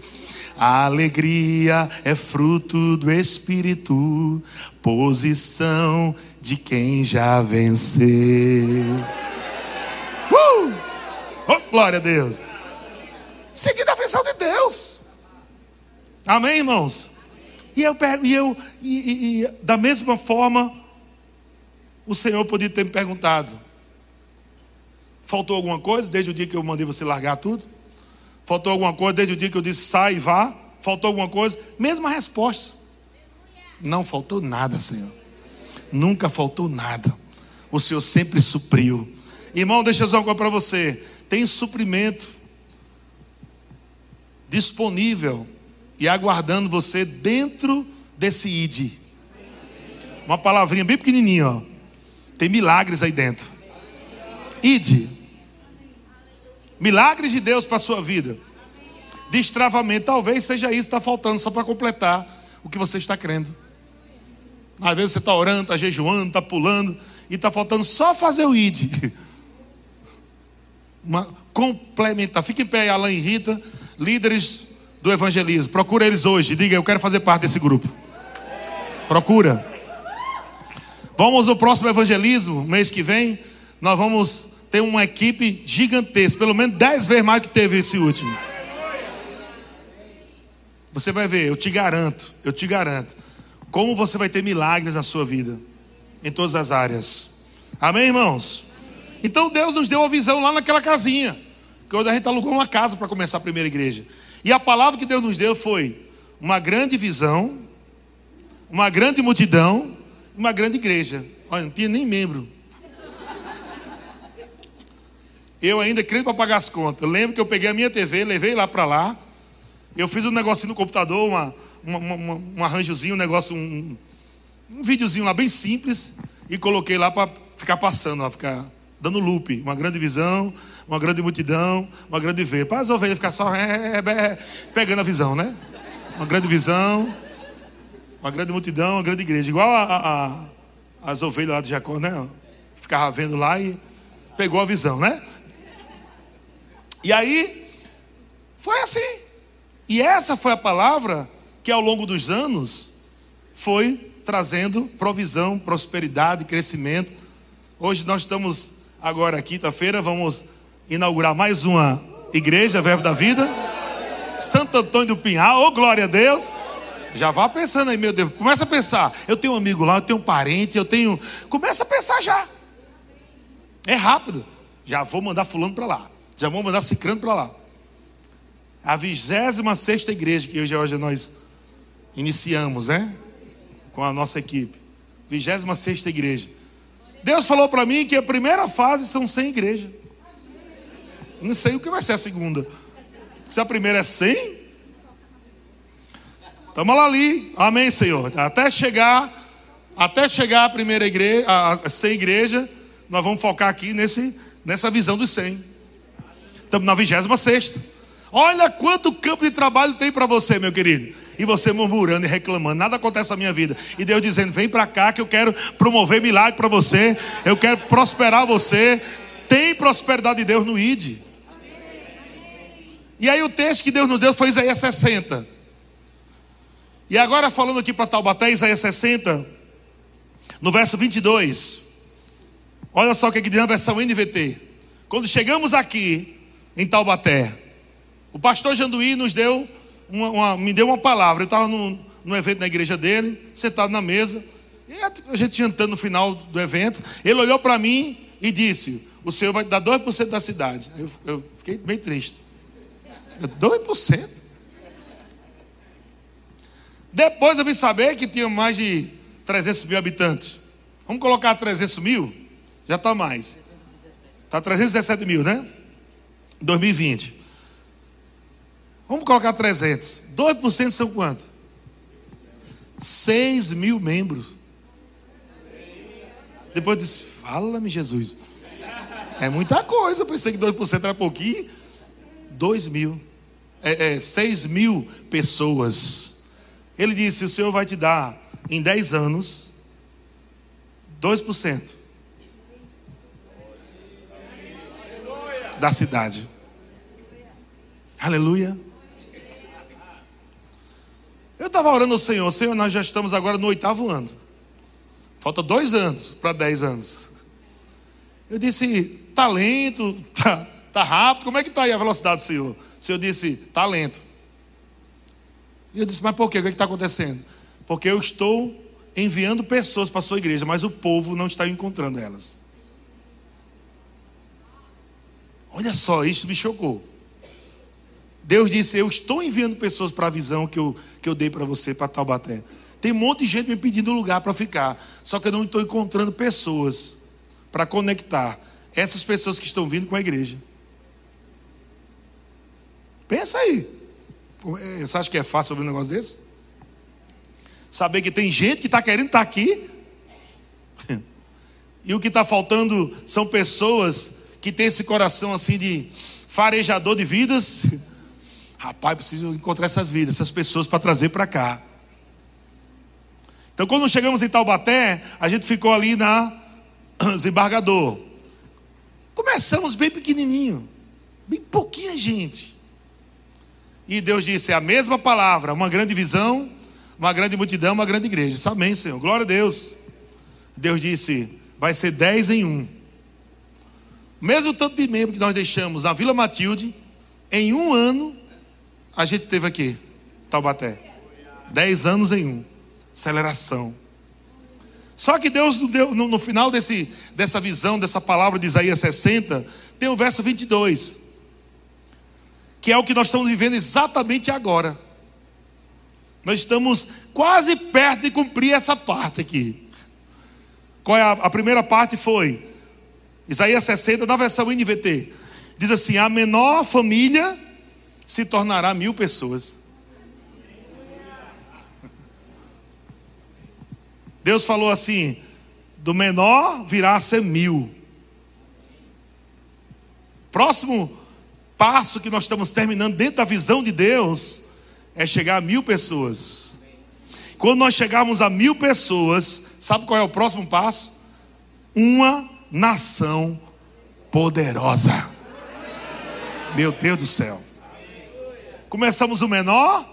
A alegria é fruto do Espírito, posição de quem já venceu. Oh, glória a Deus. Seguindo a visão de Deus. Amém, irmãos? E eu, e eu e, e, e, da mesma forma, o Senhor podia ter me perguntado: faltou alguma coisa desde o dia que eu mandei você largar tudo? Faltou alguma coisa desde o dia que eu disse sai e vá? Faltou alguma coisa? Mesma resposta. Não faltou nada, Senhor. Nunca faltou nada. O Senhor sempre supriu. Irmão, deixa eu dizer uma coisa para você. Tem suprimento disponível e aguardando você dentro desse ID. Uma palavrinha bem pequenininha, ó. Tem milagres aí dentro. ID. Milagres de Deus para a sua vida. Destravamento, talvez seja isso que está faltando, só para completar o que você está crendo. Às vezes você está orando, está jejuando, está pulando, e está faltando só fazer o ID. Uma complementar. Fique em pé, Alain e Rita, líderes do evangelismo. Procura eles hoje. Diga, eu quero fazer parte desse grupo. Procura. Vamos no próximo evangelismo, mês que vem. Nós vamos ter uma equipe gigantesca, pelo menos dez vezes mais que teve esse último. Você vai ver, eu te garanto, eu te garanto, como você vai ter milagres na sua vida, em todas as áreas. Amém, irmãos? Então Deus nos deu uma visão lá naquela casinha, que a gente alugou uma casa para começar a primeira igreja. E a palavra que Deus nos deu foi uma grande visão, uma grande multidão, uma grande igreja. Olha, não tinha nem membro. Eu ainda creio para pagar as contas. Eu lembro que eu peguei a minha TV, levei lá para lá. Eu fiz um negocinho no computador, uma, uma, uma, um arranjozinho, um negócio, um, um videozinho lá bem simples. E coloquei lá para ficar passando, para ficar dando loop. Uma grande visão, uma grande multidão, uma grande ver. Para as ovelhas ficar só é, é, é, pegando a visão, né? Uma grande visão, uma grande multidão, uma grande igreja. Igual a, a, a, as ovelhas lá de Jacó, né? Ficava vendo lá e pegou a visão, né? E aí, foi assim. E essa foi a palavra que ao longo dos anos foi trazendo provisão, prosperidade, crescimento. Hoje nós estamos agora quinta-feira, vamos inaugurar mais uma igreja, Verbo da Vida. Santo Antônio do Pinhal, oh glória a Deus. Já vá pensando aí, meu Deus. Começa a pensar. Eu tenho um amigo lá, eu tenho um parente, eu tenho. Começa a pensar já. É rápido. Já vou mandar fulano para lá. Já vou mandar cicrando para lá. A 26 igreja que hoje, hoje nós iniciamos, né? Com a nossa equipe. 26 igreja. Deus falou para mim que a primeira fase são 100 igrejas. Não sei o que vai ser a segunda. Se a primeira é 100, estamos lá ali. Amém, Senhor. Até chegar, até chegar a primeira igreja, a 100 igreja, nós vamos focar aqui nesse, nessa visão dos 100. Estamos na 26. Olha quanto campo de trabalho tem para você, meu querido. E você murmurando e reclamando, nada acontece na minha vida. E Deus dizendo: vem para cá que eu quero promover milagre para você, eu quero prosperar você. Tem prosperidade de Deus no ID. E aí o texto que Deus nos deu foi Isaías 60. E agora falando aqui para Taubaté, Isaías 60, no verso 22. Olha só o que, é que diz na versão NVT. Quando chegamos aqui em Taubaté, o pastor Janduí nos deu uma, uma, me deu uma palavra. Eu estava no, no evento na igreja dele, sentado na mesa, e a gente jantando no final do evento. Ele olhou para mim e disse: O senhor vai dar 2% da cidade. Eu, eu fiquei bem triste. 2%? Depois eu vim saber que tinha mais de 300 mil habitantes. Vamos colocar 300 mil? Já está mais. Está 317 mil, né? 2020. Vamos colocar 300. 2% são quanto? 6 mil membros. Depois disse: Fala-me, Jesus. É muita coisa. Eu pensei que 2% era pouquinho. 2 mil é, é, 6 mil pessoas. Ele disse: O Senhor vai te dar em 10 anos 2% da cidade. Aleluia. Eu estava orando ao Senhor, Senhor, nós já estamos agora no oitavo ano. Falta dois anos para dez anos. Eu disse, talento, tá, tá rápido, como é que está aí a velocidade, Senhor? O Senhor disse: talento. E eu disse: mas por quê? O que é está acontecendo? Porque eu estou enviando pessoas para a sua igreja, mas o povo não está encontrando elas. Olha só, isso me chocou. Deus disse: Eu estou enviando pessoas para a visão que eu, que eu dei para você, para Taubaté. Tem um monte de gente me pedindo lugar para ficar. Só que eu não estou encontrando pessoas para conectar essas pessoas que estão vindo com a igreja. Pensa aí. É, você acha que é fácil ouvir um negócio desse? Saber que tem gente que está querendo estar tá aqui. E o que está faltando são pessoas que têm esse coração assim de farejador de vidas. Rapaz, preciso encontrar essas vidas, essas pessoas para trazer para cá. Então, quando chegamos em Taubaté, a gente ficou ali na desembargador. Começamos bem pequenininho, bem pouquinha gente. E Deus disse: é a mesma palavra, uma grande visão, uma grande multidão, uma grande igreja. Isso, amém, Senhor. Glória a Deus. Deus disse: vai ser dez em um. Mesmo tanto de membro que nós deixamos na Vila Matilde, em um ano, a gente teve aqui, Taubaté. Dez anos em um aceleração. Só que Deus deu, no, no, final desse, dessa visão, dessa palavra de Isaías 60, tem o verso 22, que é o que nós estamos vivendo exatamente agora. Nós estamos quase perto de cumprir essa parte aqui. Qual é a, a primeira parte? Foi Isaías 60, na versão NVT. Diz assim: A menor família se tornará mil pessoas. Deus falou assim: do menor virá a ser mil. Próximo passo que nós estamos terminando dentro da visão de Deus é chegar a mil pessoas. Quando nós chegarmos a mil pessoas, sabe qual é o próximo passo? Uma nação poderosa. Meu Deus do céu. Começamos o menor,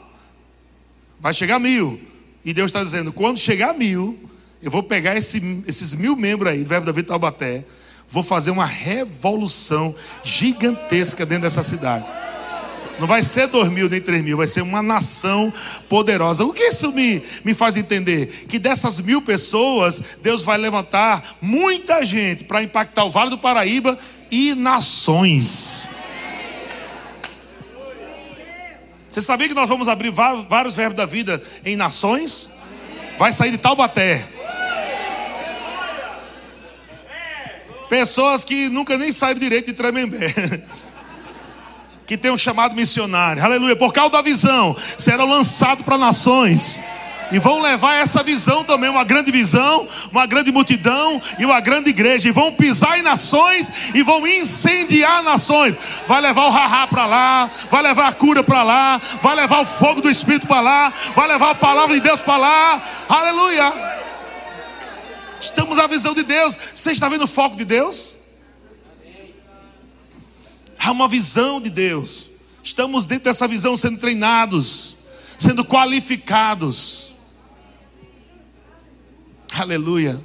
vai chegar a mil. E Deus está dizendo: quando chegar a mil, eu vou pegar esse, esses mil membros aí do Verbo da Vida Taubaté, vou fazer uma revolução gigantesca dentro dessa cidade. Não vai ser dois mil nem três mil, vai ser uma nação poderosa. O que isso me, me faz entender? Que dessas mil pessoas, Deus vai levantar muita gente para impactar o Vale do Paraíba e nações. Você sabia que nós vamos abrir vários verbos da vida em nações? Vai sair de Taubaté. Pessoas que nunca nem saíram direito de Tremembé. Que tem um chamado missionário. Aleluia. Por causa da visão, serão lançados para nações. E vão levar essa visão também, uma grande visão, uma grande multidão e uma grande igreja. E vão pisar em nações e vão incendiar nações. Vai levar o rahá para lá, vai levar a cura para lá, vai levar o fogo do Espírito para lá, vai levar a palavra de Deus para lá. Aleluia. Estamos à visão de Deus. Você está vendo o foco de Deus? Há uma visão de Deus. Estamos dentro dessa visão sendo treinados, sendo qualificados. Aleluia.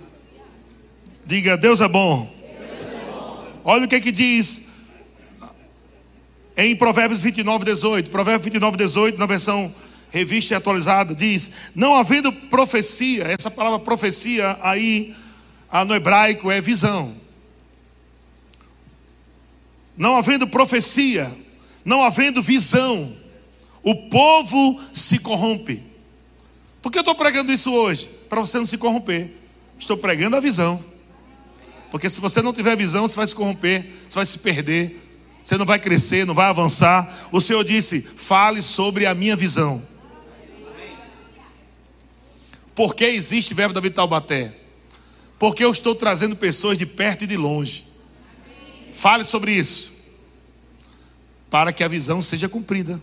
Diga, Deus é bom. Olha o que é que diz em Provérbios 29, 18. Provérbios 29, 18, na versão revista atualizada, diz: Não havendo profecia, essa palavra profecia aí no hebraico é visão. Não havendo profecia, não havendo visão, o povo se corrompe. Por que eu estou pregando isso hoje? Para você não se corromper. Estou pregando a visão. Porque se você não tiver visão, você vai se corromper, você vai se perder, você não vai crescer, não vai avançar. O Senhor disse: fale sobre a minha visão. Por que existe verbo David Taubaté? Porque eu estou trazendo pessoas de perto e de longe. Fale sobre isso. Para que a visão seja cumprida.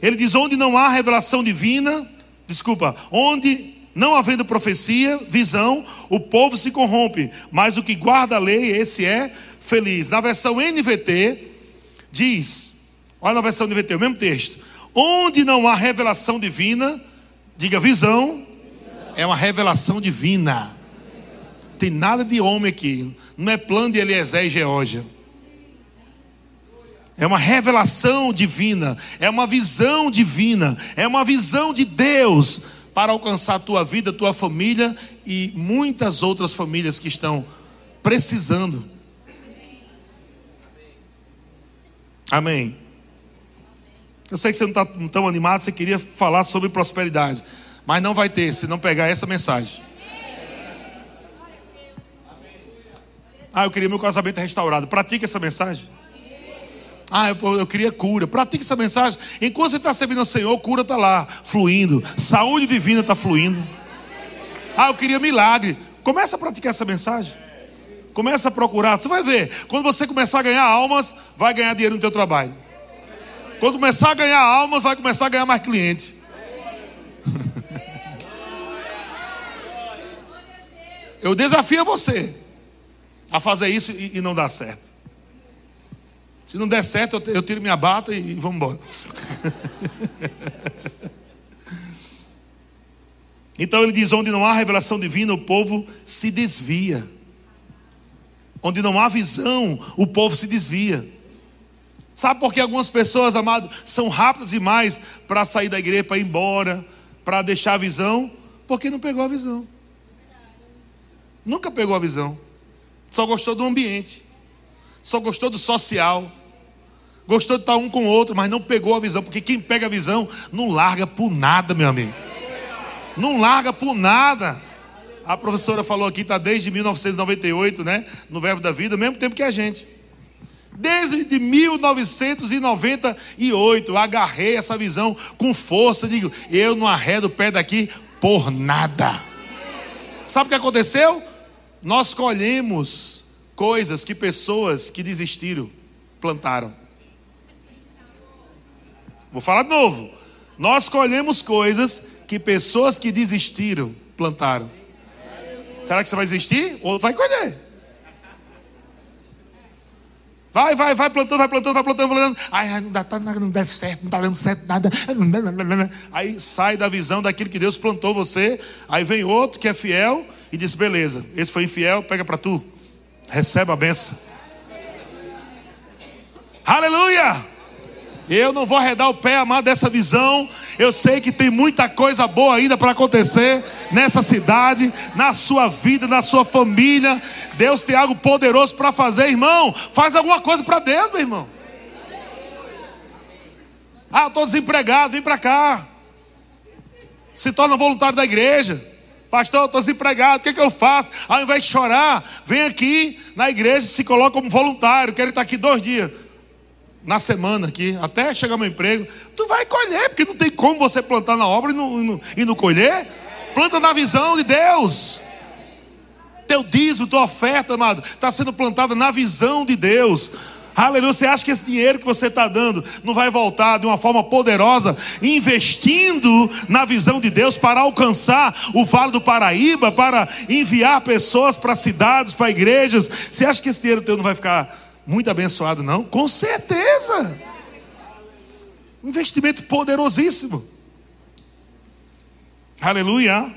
Ele diz: onde não há revelação divina, desculpa, onde não havendo profecia, visão, o povo se corrompe, mas o que guarda a lei, esse é feliz. Na versão NVT, diz, olha na versão NVT, o mesmo texto: onde não há revelação divina, diga visão, é uma revelação divina. Tem nada de homem aqui, não é plano de Eliezer e Geórgia. É uma revelação divina, é uma visão divina, é uma visão de Deus para alcançar a tua vida, a tua família e muitas outras famílias que estão precisando. Amém. Eu sei que você não está tão animado, você queria falar sobre prosperidade. Mas não vai ter se não pegar essa mensagem. Ah, eu queria meu casamento restaurado. Pratique essa mensagem. Ah, eu, eu queria cura. Pratique essa mensagem. Enquanto você está servindo ao Senhor, cura está lá, fluindo. Saúde divina está fluindo. Ah, eu queria milagre. Começa a praticar essa mensagem. Começa a procurar. Você vai ver. Quando você começar a ganhar almas, vai ganhar dinheiro no teu trabalho. Quando começar a ganhar almas, vai começar a ganhar mais cliente. Eu desafio você a fazer isso e, e não dar certo. Se não der certo, eu, tiro minha bata e, vamos embora. então ele diz: onde não há revelação divina, o povo se desvia. Onde não há visão, o povo se desvia. Sabe por que algumas pessoas, amado, são rápidas demais para sair da igreja, para ir embora, para deixar a visão? Porque não pegou a visão. Nunca pegou a visão. Só gostou do ambiente. Só gostou do social. Gostou de estar um com o outro, mas não pegou a visão. Porque quem pega a visão não larga por nada, meu amigo. Não larga por nada. A professora falou aqui, está desde 1998, né? No Verbo da Vida, mesmo tempo que a gente. Desde 1998, agarrei essa visão com força. Digo, eu não arredo o pé daqui por nada. Sabe o que aconteceu? Nós colhemos coisas que pessoas que desistiram plantaram. Vou falar de novo. Nós colhemos coisas que pessoas que desistiram plantaram. Será que você vai desistir? Ou vai colher? Vai, vai, vai plantando, vai plantando, vai plantando, plantando. Ai, não dá, não dá certo, não está dando certo nada. Aí sai da visão daquilo que Deus plantou você. Aí vem outro que é fiel e diz: beleza, esse foi infiel, pega para tu. Recebe a benção. Aleluia! Eu não vou arredar o pé, amado, dessa visão. Eu sei que tem muita coisa boa ainda para acontecer nessa cidade, na sua vida, na sua família. Deus tem algo poderoso para fazer, irmão. Faz alguma coisa para Deus, meu irmão. Ah, eu estou desempregado, vem para cá. Se torna voluntário da igreja. Pastor, eu estou desempregado, o que, é que eu faço? Ao invés de chorar, vem aqui na igreja e se coloca como voluntário. Quero estar aqui dois dias na semana aqui, até chegar meu emprego, tu vai colher, porque não tem como você plantar na obra e não, e não, e não colher. Planta na visão de Deus. Teu dízimo, tua oferta, amado, está sendo plantada na visão de Deus. Aleluia. Você acha que esse dinheiro que você está dando não vai voltar de uma forma poderosa, investindo na visão de Deus para alcançar o Vale do Paraíba, para enviar pessoas para cidades, para igrejas? Você acha que esse dinheiro teu não vai ficar muito abençoado, não? Com certeza. Um investimento poderosíssimo. Aleluia.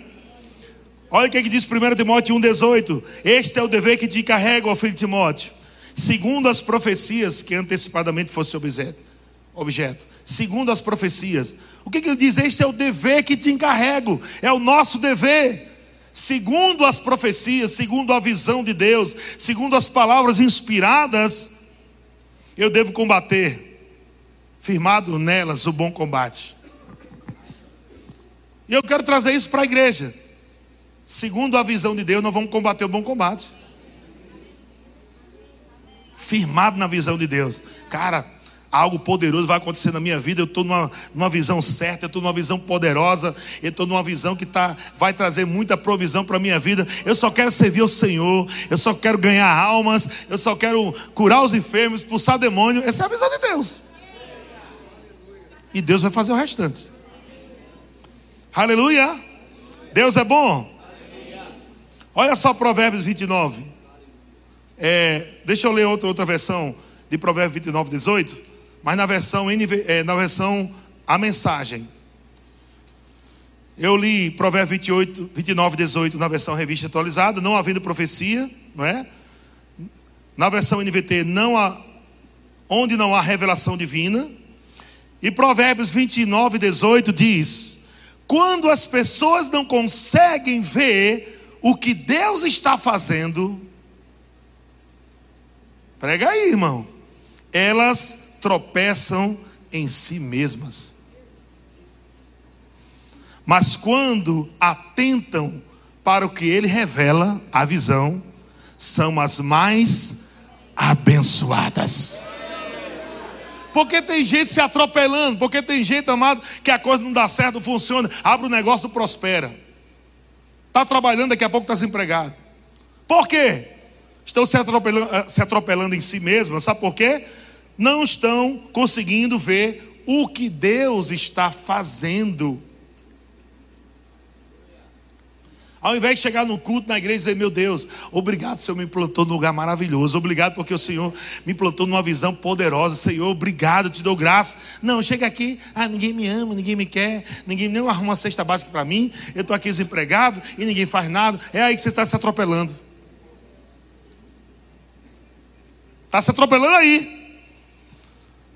Olha o que, é que diz 1 Timóteo 1,18. Este é o dever que te encarrega, ó filho de Timóteo, segundo as profecias que antecipadamente fosse objeto. objeto. Segundo as profecias. O que, que ele diz? Este é o dever que te encarrego, é o nosso dever segundo as profecias, segundo a visão de Deus, segundo as palavras inspiradas, eu devo combater, firmado nelas o bom combate. E eu quero trazer isso para a igreja. Segundo a visão de Deus, nós vamos combater o bom combate. Firmado na visão de Deus. Cara, algo poderoso vai acontecer na minha vida. Eu estou numa, numa visão certa, eu estou numa visão poderosa, eu estou numa visão que tá, vai trazer muita provisão para a minha vida. Eu só quero servir ao Senhor, eu só quero ganhar almas, eu só quero curar os enfermos, expulsar demônio. Essa é a visão de Deus. E Deus vai fazer o restante. Aleluia! Deus é bom. Olha só Provérbios 29. É, deixa eu ler outra, outra versão de Provérbios 29, 18 mas na versão, é, na versão a mensagem. Eu li Provérbios 28, 29, 18 na versão revista atualizada, não havendo profecia, não é? Na versão NVT, não há, onde não há revelação divina. E Provérbios 29, 18 diz: quando as pessoas não conseguem ver o que Deus está fazendo, prega aí, irmão, elas tropeçam em si mesmas. Mas quando atentam para o que ele revela, a visão, são as mais abençoadas. Porque tem gente se atropelando, porque tem gente, amado, que a coisa não dá certo, não funciona, abre o negócio, não prospera. Está trabalhando, daqui a pouco está desempregado. Por quê? Estão se atropelando, eh, se atropelando em si mesmas, sabe por quê? Não estão conseguindo ver o que Deus está fazendo. Ao invés de chegar no culto na igreja e dizer, meu Deus, obrigado, Senhor, me plantou num lugar maravilhoso. Obrigado porque o Senhor me plantou numa visão poderosa. Senhor, obrigado, te dou graça. Não, chega aqui, ah, ninguém me ama, ninguém me quer, ninguém nem arruma uma cesta básica para mim. Eu estou aqui desempregado e ninguém faz nada. É aí que você está se atropelando. Está se atropelando aí.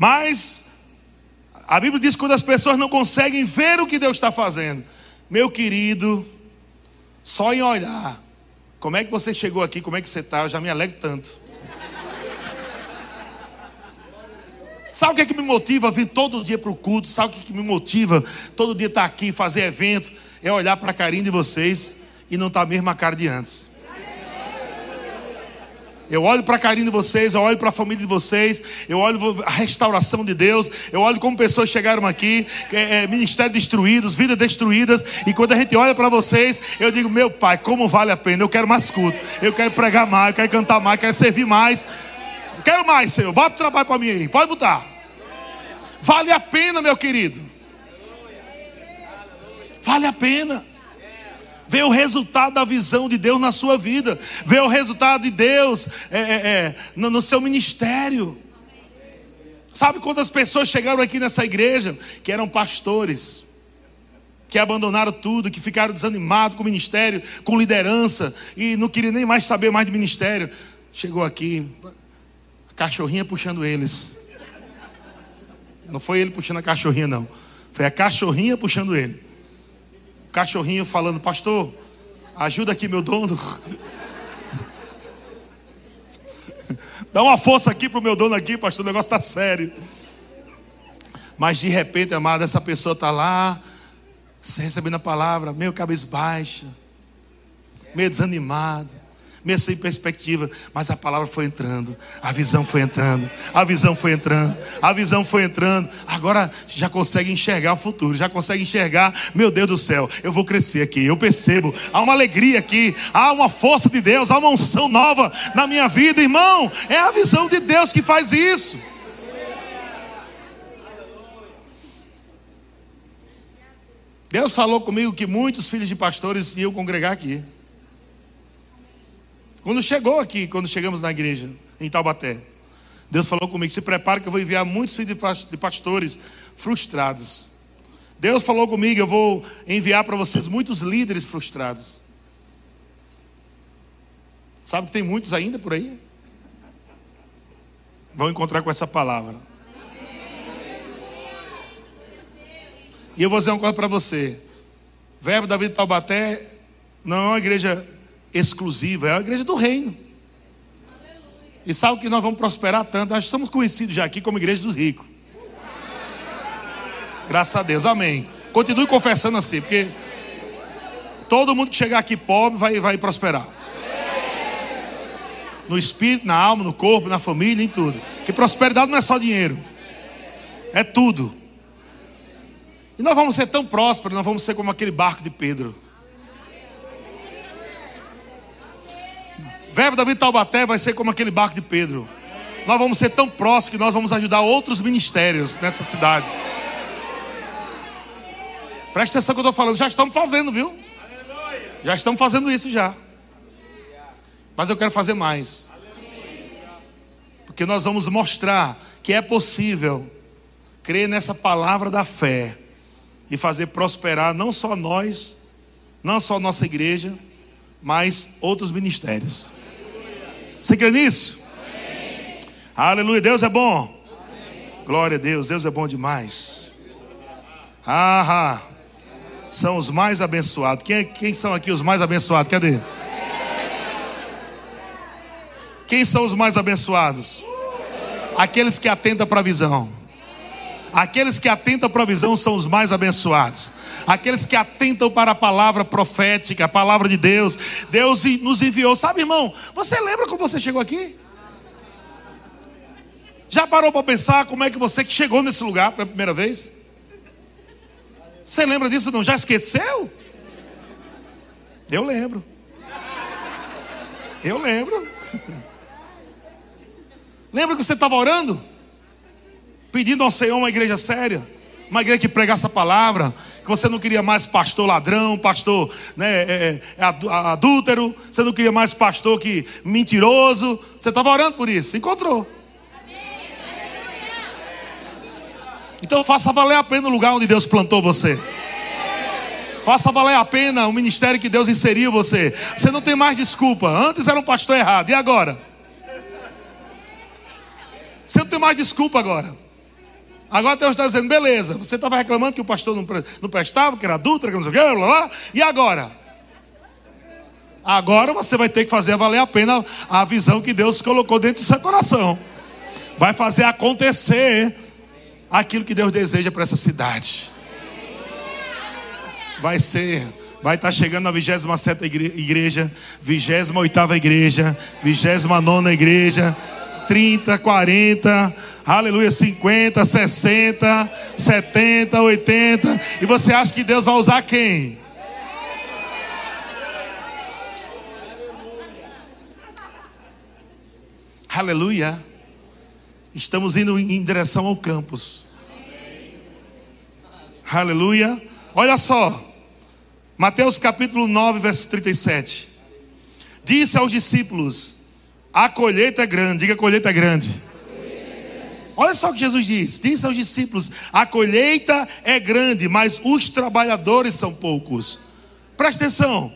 Mas a Bíblia diz que quando as pessoas não conseguem ver o que Deus está fazendo, meu querido, só em olhar. Como é que você chegou aqui? Como é que você está? Eu já me alegro tanto. Sabe o que é que me motiva a vir todo dia para o culto? Sabe o que, é que me motiva todo dia estar tá aqui, fazer evento? É olhar para a carinha de vocês e não estar tá a mesma cara de antes. Eu olho para a carinho de vocês, eu olho para a família de vocês, eu olho a restauração de Deus, eu olho como pessoas chegaram aqui, é, é, ministérios destruídos, vidas destruídas, e quando a gente olha para vocês, eu digo, meu pai, como vale a pena, eu quero mais culto, eu quero pregar mais, eu quero cantar mais, eu quero servir mais, eu quero mais, Senhor, bota o trabalho para mim aí, pode botar. Vale a pena, meu querido. Vale a pena ver o resultado da visão de Deus na sua vida, ver o resultado de Deus é, é, é, no, no seu ministério. Sabe quantas pessoas chegaram aqui nessa igreja que eram pastores, que abandonaram tudo, que ficaram desanimados com o ministério, com liderança e não queriam nem mais saber mais de ministério. Chegou aqui, a cachorrinha puxando eles. Não foi ele puxando a cachorrinha, não. Foi a cachorrinha puxando ele cachorrinho falando: Pastor, ajuda aqui meu dono. Dá uma força aqui para o meu dono aqui, pastor, o negócio está sério. Mas de repente, amado, essa pessoa está lá, recebendo a palavra, meio cabeça baixa, meio desanimado meio sem perspectiva, mas a palavra foi entrando, a visão foi entrando, a visão foi entrando, a visão foi entrando. Agora já consegue enxergar o futuro, já consegue enxergar, meu Deus do céu, eu vou crescer aqui. Eu percebo, há uma alegria aqui, há uma força de Deus, há uma unção nova na minha vida, irmão. É a visão de Deus que faz isso. Deus falou comigo que muitos filhos de pastores iam congregar aqui. Quando chegou aqui, quando chegamos na igreja, em Taubaté, Deus falou comigo: se prepare que eu vou enviar muitos filhos de pastores frustrados. Deus falou comigo: eu vou enviar para vocês muitos líderes frustrados. Sabe que tem muitos ainda por aí? Vão encontrar com essa palavra. E eu vou dizer uma coisa para você: Verbo da Vida de Taubaté não é uma igreja exclusiva, é a igreja do reino. E sabe que nós vamos prosperar tanto? Nós somos conhecidos já aqui como igreja dos ricos. Graças a Deus, amém. Continue confessando assim, porque todo mundo que chegar aqui pobre vai, vai prosperar. No espírito, na alma, no corpo, na família, em tudo. Que prosperidade não é só dinheiro, é tudo. E nós vamos ser tão prósperos, nós vamos ser como aquele barco de Pedro. Verbo da Vida Taubaté vai ser como aquele barco de Pedro. Nós vamos ser tão próximos que nós vamos ajudar outros ministérios nessa cidade. Presta atenção que eu estou falando, já estamos fazendo, viu? Já estamos fazendo isso já. Mas eu quero fazer mais. Porque nós vamos mostrar que é possível crer nessa palavra da fé e fazer prosperar não só nós, não só nossa igreja, mas outros ministérios. Você crê nisso? Amém. Aleluia, Deus é bom. Amém. Glória a Deus, Deus é bom demais. Ah, são os mais abençoados. Quem, quem são aqui os mais abençoados? Cadê? Quem são os mais abençoados? Aqueles que atentam para a visão. Aqueles que atentam para a visão são os mais abençoados. Aqueles que atentam para a palavra profética, a palavra de Deus. Deus nos enviou. Sabe, irmão, você lembra como você chegou aqui? Já parou para pensar como é que você que chegou nesse lugar pela primeira vez? Você lembra disso não? Já esqueceu? Eu lembro. Eu lembro. Lembra que você estava orando? Pedindo ao Senhor uma igreja séria, uma igreja que pregasse a palavra, que você não queria mais pastor ladrão, pastor né, é, é, adúltero, você não queria mais pastor que mentiroso. Você estava orando por isso, encontrou. Então faça valer a pena o lugar onde Deus plantou você. Faça valer a pena o ministério que Deus inseriu você. Você não tem mais desculpa. Antes era um pastor errado, e agora? Você não tem mais desculpa agora. Agora Deus está dizendo, beleza, você estava reclamando que o pastor não, não prestava, que era adulto, que não sei o que, blá, blá, e agora? Agora você vai ter que fazer valer a pena a visão que Deus colocou dentro do seu coração. Vai fazer acontecer aquilo que Deus deseja para essa cidade vai ser, vai estar chegando a 27 igreja, 28 igreja, 29 igreja, 30, 40, aleluia, 50, 60, 70, 80. E você acha que Deus vai usar quem? Aleluia. Estamos indo em direção ao campus. Aleluia. Olha só. Mateus capítulo 9, verso 37. Disse aos discípulos: A colheita é grande, diga colheita é grande. Olha só o que Jesus diz: disse aos discípulos: A colheita é grande, mas os trabalhadores são poucos. Presta atenção,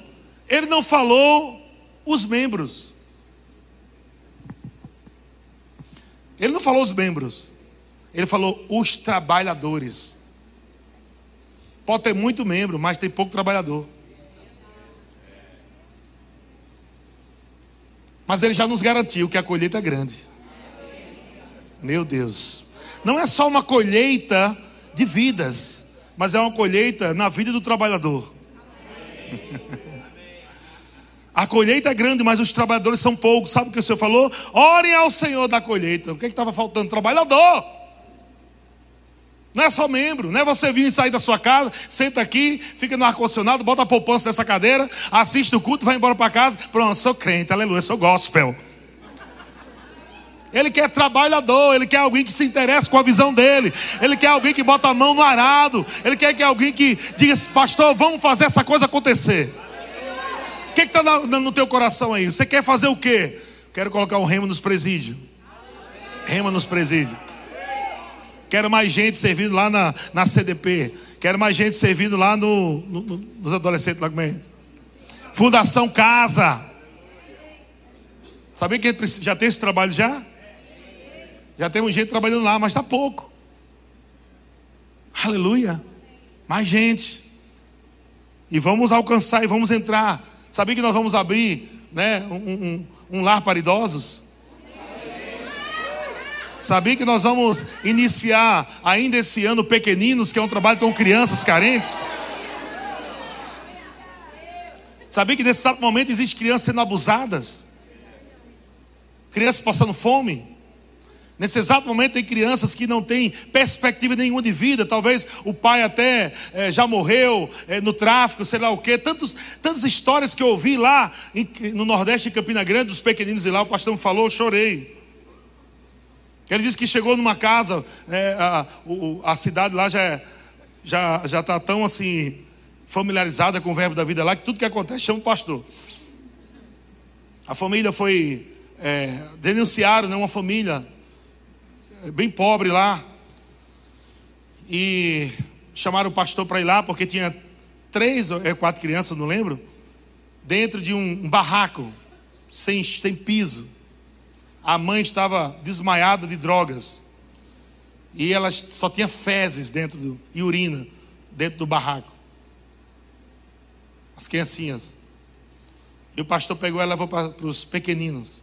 ele não falou os membros. Ele não falou os membros, ele falou os trabalhadores. Pode ter muito membro, mas tem pouco trabalhador. Mas ele já nos garantiu que a colheita é grande. Meu Deus. Não é só uma colheita de vidas, mas é uma colheita na vida do trabalhador. A colheita é grande, mas os trabalhadores são poucos. Sabe o que o Senhor falou? Orem ao Senhor da colheita. O que é estava faltando? Trabalhador. Não é só membro, não é você vir e sair da sua casa, senta aqui, fica no ar-condicionado, bota a poupança nessa cadeira, assiste o culto, vai embora para casa. Pronto, sou crente, aleluia, sou gospel. Ele quer trabalhador, ele quer alguém que se interesse com a visão dele, ele quer alguém que bota a mão no arado, ele quer que alguém que diga, pastor, vamos fazer essa coisa acontecer. O que está no teu coração aí? Você quer fazer o quê? Quero colocar um remo nos presídios. Rema nos presídios. Quero mais gente servindo lá na, na CDP. Quero mais gente servindo lá no, no, nos adolescentes lá como? Fundação Casa. Sabia que já tem esse trabalho já? Já temos gente trabalhando lá, mas está pouco. Aleluia. Mais gente. E vamos alcançar e vamos entrar. Sabia que nós vamos abrir né, um, um, um lar para idosos? Sabia que nós vamos iniciar ainda esse ano Pequeninos, que é um trabalho com crianças carentes? Sabia que nesse exato momento existe crianças sendo abusadas? Crianças passando fome? Nesse exato momento tem crianças que não têm perspectiva nenhuma de vida. Talvez o pai até é, já morreu é, no tráfico, sei lá o quê. Tantos, tantas histórias que eu ouvi lá em, no Nordeste, em Campina Grande, dos pequeninos de lá. O pastor me falou, eu chorei. Ele disse que chegou numa casa, é, a, a, cidade lá já está já, já tá tão assim familiarizada com o verbo da vida lá que tudo que acontece chama o pastor. A família foi é, denunciaram, né, uma família é, bem pobre lá e chamaram o pastor para ir lá porque tinha três ou é, quatro crianças, não lembro, dentro de um barraco sem, sem piso a mãe estava desmaiada de drogas. E ela só tinha fezes dentro do, e urina dentro do barraco. As criancinhas. E o pastor pegou ela e levou para os pequeninos.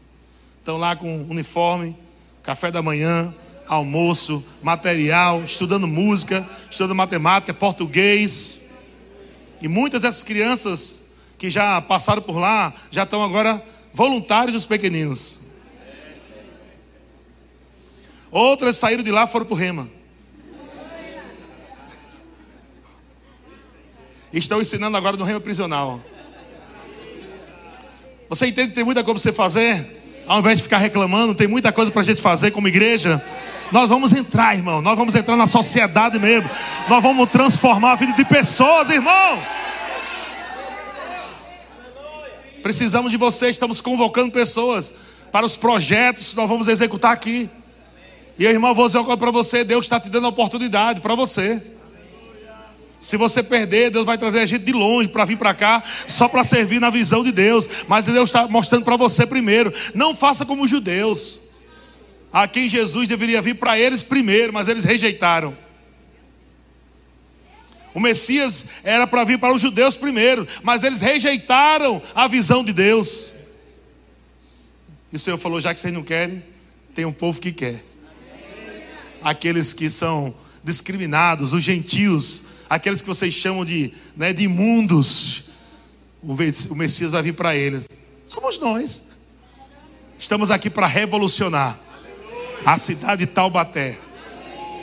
Estão lá com uniforme, café da manhã, almoço, material, estudando música, estudando matemática, português. E muitas dessas crianças que já passaram por lá já estão agora voluntários dos pequeninos. Outras saíram de lá e foram para o Rema. Estão ensinando agora no Rema Prisional. Você entende que tem muita coisa para você fazer? Ao invés de ficar reclamando, tem muita coisa para a gente fazer como igreja. Nós vamos entrar, irmão. Nós vamos entrar na sociedade mesmo. Nós vamos transformar a vida de pessoas, irmão. Precisamos de você. Estamos convocando pessoas para os projetos que nós vamos executar aqui. E irmão, vou dizer uma coisa para você: Deus está te dando a oportunidade para você. Se você perder, Deus vai trazer a gente de longe para vir para cá, só para servir na visão de Deus. Mas Deus está mostrando para você primeiro. Não faça como os judeus, a quem Jesus deveria vir para eles primeiro, mas eles rejeitaram. O Messias era para vir para os judeus primeiro, mas eles rejeitaram a visão de Deus. E o Senhor falou: já que vocês não querem, tem um povo que quer. Aqueles que são discriminados, os gentios, aqueles que vocês chamam de, né, de imundos, o Messias vai vir para eles. Somos nós. Estamos aqui para revolucionar a cidade de Taubaté.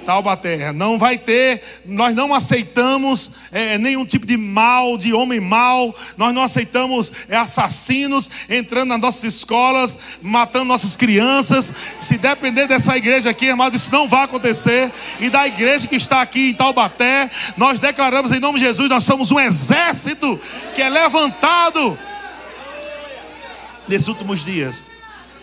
Taubaté. Não vai ter, nós não aceitamos é, nenhum tipo de mal, de homem mal, nós não aceitamos é, assassinos entrando nas nossas escolas, matando nossas crianças. Se depender dessa igreja aqui, irmão, isso não vai acontecer. E da igreja que está aqui em Taubaté, nós declaramos em nome de Jesus: nós somos um exército que é levantado nesses últimos dias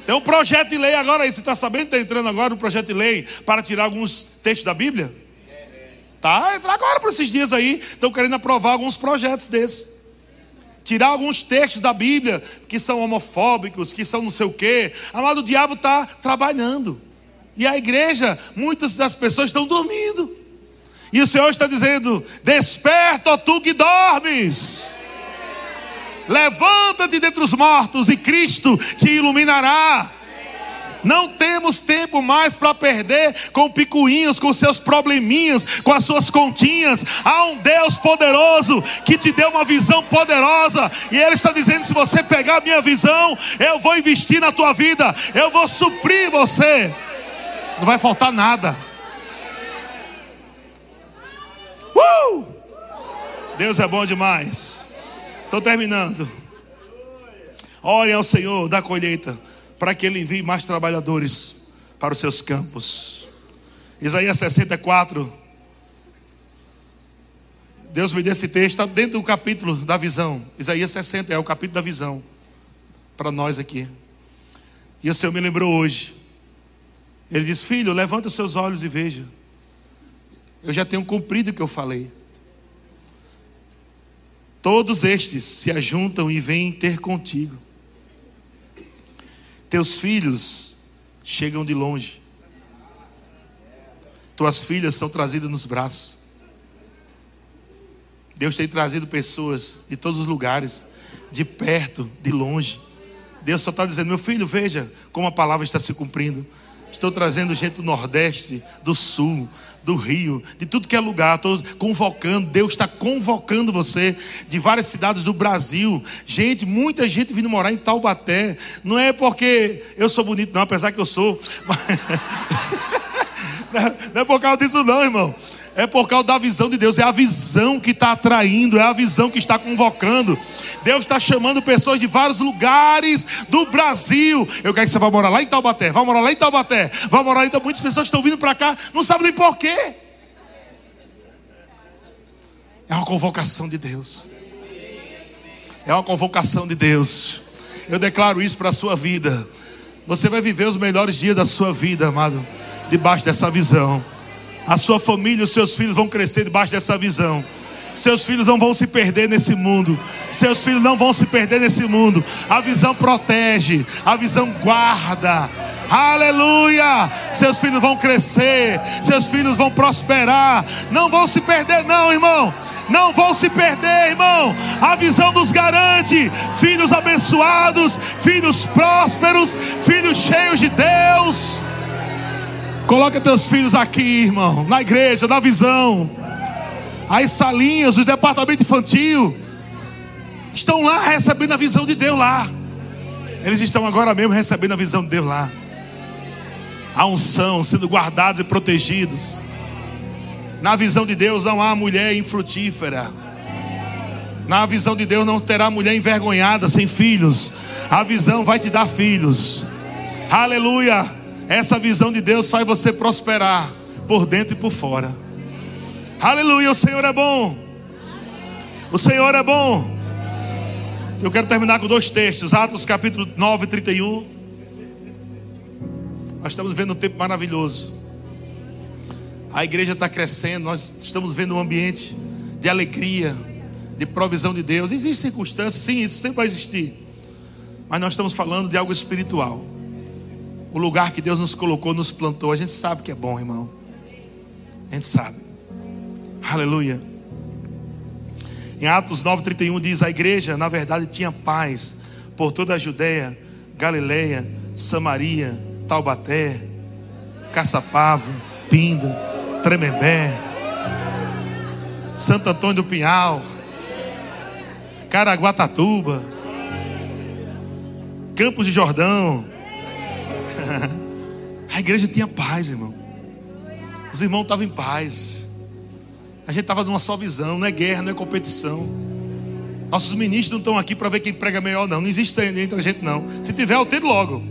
tem um projeto de lei agora aí. Você está sabendo que está entrando agora um projeto de lei para tirar alguns textos da Bíblia? Tá, entrar agora para esses dias aí. Estão querendo aprovar alguns projetos desses. Tirar alguns textos da Bíblia que são homofóbicos, que são não sei o quê. Amado, o diabo está trabalhando. E a igreja, muitas das pessoas estão dormindo. E o Senhor está dizendo: Desperta, ó tu que dormes. Levanta-te dentre os mortos e Cristo te iluminará. Não temos tempo mais para perder com picuinhos, com seus probleminhas, com as suas continhas. Há um Deus poderoso que te deu uma visão poderosa. E Ele está dizendo: se você pegar a minha visão, eu vou investir na tua vida, eu vou suprir você. Não vai faltar nada. Uh! Deus é bom demais. Estou terminando. Ore ao Senhor da colheita, para que Ele envie mais trabalhadores para os seus campos. Isaías 64. Deus me deu esse texto, está dentro do capítulo da visão. Isaías 60 é o capítulo da visão. Para nós aqui. E o Senhor me lembrou hoje. Ele diz: Filho, levanta os seus olhos e veja. Eu já tenho cumprido o que eu falei. Todos estes se ajuntam e vêm ter contigo. Teus filhos chegam de longe. Tuas filhas são trazidas nos braços. Deus tem trazido pessoas de todos os lugares, de perto, de longe. Deus só está dizendo: meu filho, veja como a palavra está se cumprindo. Estou trazendo gente do Nordeste, do Sul, do Rio, de tudo que é lugar. Estou convocando, Deus está convocando você de várias cidades do Brasil. Gente, muita gente vindo morar em Taubaté. Não é porque eu sou bonito, não, apesar que eu sou. não é por causa disso, não, irmão é por causa da visão de Deus, é a visão que está atraindo, é a visão que está convocando. Deus está chamando pessoas de vários lugares do Brasil. Eu quero que você vá morar lá em Taubaté, vá morar lá em Taubaté, vá morar lá. Então, muitas pessoas estão vindo para cá, não sabem nem porquê. É uma convocação de Deus. É uma convocação de Deus. Eu declaro isso para a sua vida. Você vai viver os melhores dias da sua vida, amado, debaixo dessa visão. A sua família, os seus filhos vão crescer debaixo dessa visão. Seus filhos não vão se perder nesse mundo. Seus filhos não vão se perder nesse mundo. A visão protege, a visão guarda. Aleluia! Seus filhos vão crescer, seus filhos vão prosperar. Não vão se perder, não, irmão. Não vão se perder, irmão. A visão nos garante filhos abençoados, filhos prósperos, filhos cheios de Deus. Coloca teus filhos aqui, irmão, na igreja, na visão. As salinhas, os departamentos infantil estão lá recebendo a visão de Deus lá. Eles estão agora mesmo recebendo a visão de Deus lá. A unção, sendo guardados e protegidos. Na visão de Deus não há mulher infrutífera. Na visão de Deus não terá mulher envergonhada sem filhos. A visão vai te dar filhos. Aleluia. Essa visão de Deus faz você prosperar por dentro e por fora. Aleluia. O Senhor é bom. O Senhor é bom. Eu quero terminar com dois textos, Atos capítulo 9, 31. Nós estamos vendo um tempo maravilhoso. A igreja está crescendo, nós estamos vendo um ambiente de alegria, de provisão de Deus. Existem circunstâncias, sim, isso sempre vai existir. Mas nós estamos falando de algo espiritual. O lugar que Deus nos colocou, nos plantou. A gente sabe que é bom, irmão. A gente sabe. Aleluia. Em Atos 9,31 diz: A igreja, na verdade, tinha paz por toda a Judéia, Galileia, Samaria, Taubaté, Caçapava, Pinda, Tremembé, Santo Antônio do Pinhal, Caraguatatuba, Campos de Jordão. A igreja tinha paz, irmão. Os irmãos estavam em paz. A gente estava numa só visão, não é guerra, não é competição. Nossos ministros não estão aqui para ver quem prega melhor, não. Não existe entre a gente, não. Se tiver, eu logo.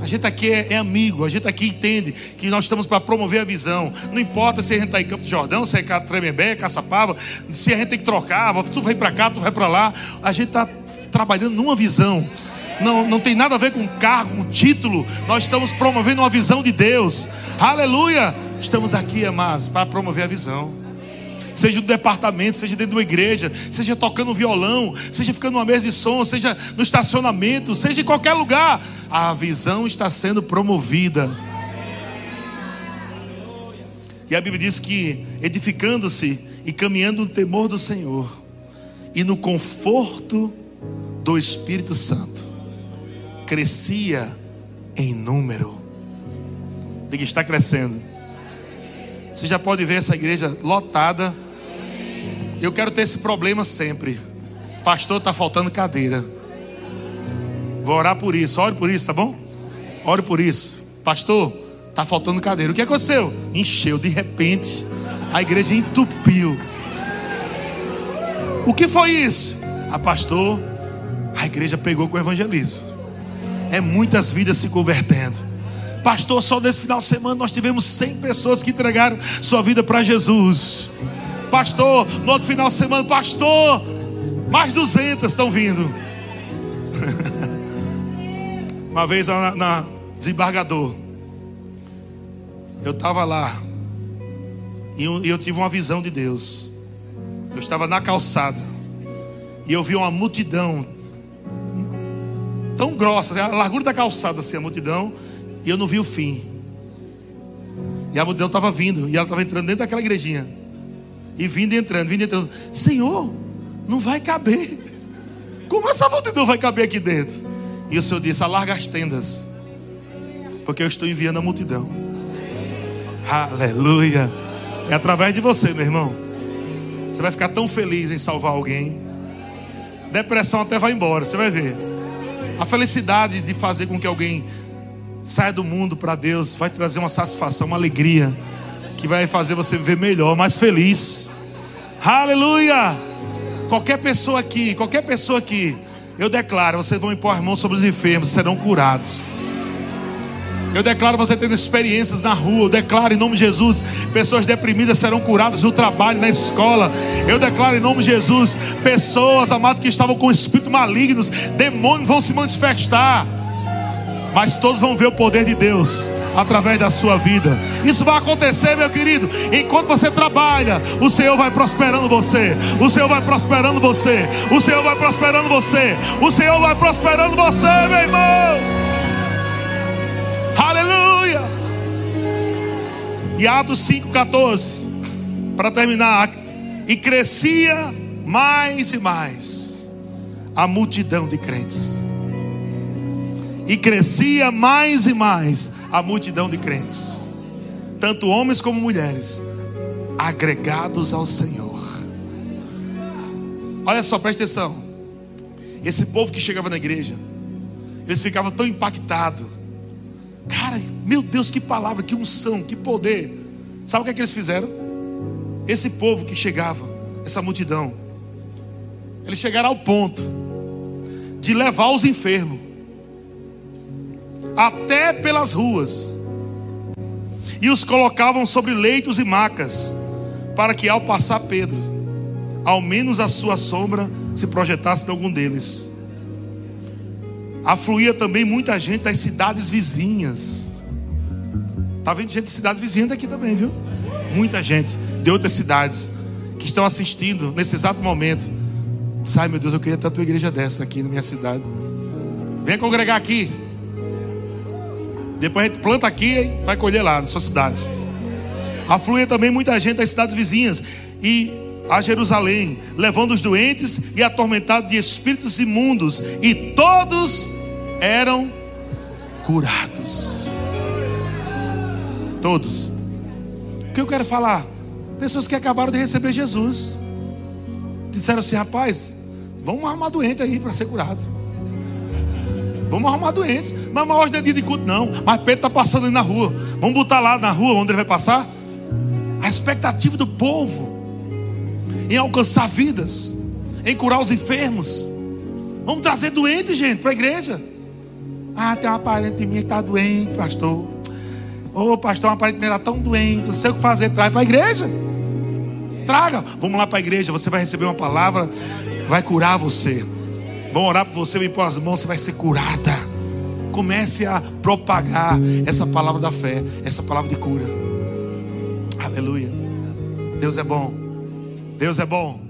A gente aqui é, é, amigo, a gente aqui entende que nós estamos para promover a visão. Não importa se a gente está em Campo de Jordão, se é Tremembé, Caçapava, se a gente tem que trocar, tu vai para cá, tu vai para lá. A gente está trabalhando numa visão. Não, não tem nada a ver com cargo, com título. Nós estamos promovendo uma visão de Deus. Aleluia! Estamos aqui, amados, para promover a visão. Seja no departamento, seja dentro de uma igreja, seja tocando violão, seja ficando numa mesa de som, seja no estacionamento, seja em qualquer lugar, a visão está sendo promovida. E a Bíblia diz que edificando-se e caminhando no temor do Senhor e no conforto do Espírito Santo, crescia em número. Diga, está crescendo. Você já pode ver essa igreja lotada. Eu quero ter esse problema sempre. Pastor, está faltando cadeira. Vou orar por isso. Ore por isso, tá bom? Ore por isso. Pastor, está faltando cadeira. O que aconteceu? Encheu de repente. A igreja entupiu. O que foi isso? A ah, pastor, a igreja pegou com o evangelismo. É muitas vidas se convertendo. Pastor, só nesse final de semana nós tivemos 100 pessoas que entregaram sua vida para Jesus. Pastor, no outro final de semana, pastor, mais 200 estão vindo. Uma vez na, na desembargador, eu estava lá e eu, eu tive uma visão de Deus. Eu estava na calçada e eu vi uma multidão tão grossa, a largura da calçada assim, a multidão e eu não vi o fim. E a multidão estava vindo. E ela estava entrando dentro daquela igrejinha. E vindo e entrando, vindo e entrando. Senhor, não vai caber. Como essa multidão vai caber aqui dentro? E o Senhor disse: alarga as tendas. Porque eu estou enviando a multidão. Aleluia. É através de você, meu irmão. Você vai ficar tão feliz em salvar alguém. Depressão até vai embora, você vai ver. A felicidade de fazer com que alguém Saia do mundo para Deus, vai trazer uma satisfação, uma alegria, que vai fazer você viver melhor, mais feliz. Aleluia! Qualquer pessoa aqui, qualquer pessoa aqui, eu declaro, vocês vão impor as mãos sobre os enfermos, serão curados. Eu declaro você tendo experiências na rua. Eu declaro em nome de Jesus: pessoas deprimidas serão curadas no trabalho, na escola. Eu declaro em nome de Jesus: pessoas, amadas, que estavam com espíritos malignos, demônios vão se manifestar mas todos vão ver o poder de Deus através da sua vida. Isso vai acontecer, meu querido, enquanto você trabalha, o Senhor vai prosperando você, o Senhor vai prosperando você, o Senhor vai prosperando você, o Senhor vai prosperando você, meu irmão. Aleluia. E Atos 5,14, para terminar, e crescia mais e mais a multidão de crentes e crescia mais e mais a multidão de crentes, tanto homens como mulheres, agregados ao Senhor. Olha só, presta atenção. Esse povo que chegava na igreja, eles ficavam tão impactados. Cara, meu Deus, que palavra, que unção, que poder. Sabe o que, é que eles fizeram? Esse povo que chegava, essa multidão, eles chegaram ao ponto de levar os enfermos até pelas ruas e os colocavam sobre leitos e macas, para que ao passar Pedro, ao menos a sua sombra se projetasse em algum deles. Afluía também muita gente das cidades vizinhas. Está vendo gente de cidade vizinha daqui também, viu? Muita gente de outras cidades que estão assistindo nesse exato momento. Sai, meu Deus, eu queria ter a igreja dessa aqui na minha cidade. Venha congregar aqui. Depois a gente planta aqui e vai colher lá na sua cidade. Afluía também muita gente das cidades vizinhas e a Jerusalém, levando os doentes e atormentados de espíritos imundos, e todos eram curados. Todos. O que eu quero falar? Pessoas que acabaram de receber Jesus. Disseram assim, rapaz, vamos arrumar doente aí para ser curado. Vamos arrumar doentes. Mas não é dia de culto, não. Mas Pedro está passando ali na rua. Vamos botar lá na rua onde ele vai passar. A expectativa do povo em alcançar vidas, em curar os enfermos. Vamos trazer doentes, gente, para a igreja. Ah, tem uma parente minha que está doente, pastor. Ô, oh, pastor, uma parente minha está tão doente, não sei o que fazer. Traz para a igreja. Traga. Vamos lá para a igreja, você vai receber uma palavra, vai curar você. Vão orar por você, me pôr as mãos, você vai ser curada. Comece a propagar essa palavra da fé, essa palavra de cura. Aleluia. Deus é bom. Deus é bom.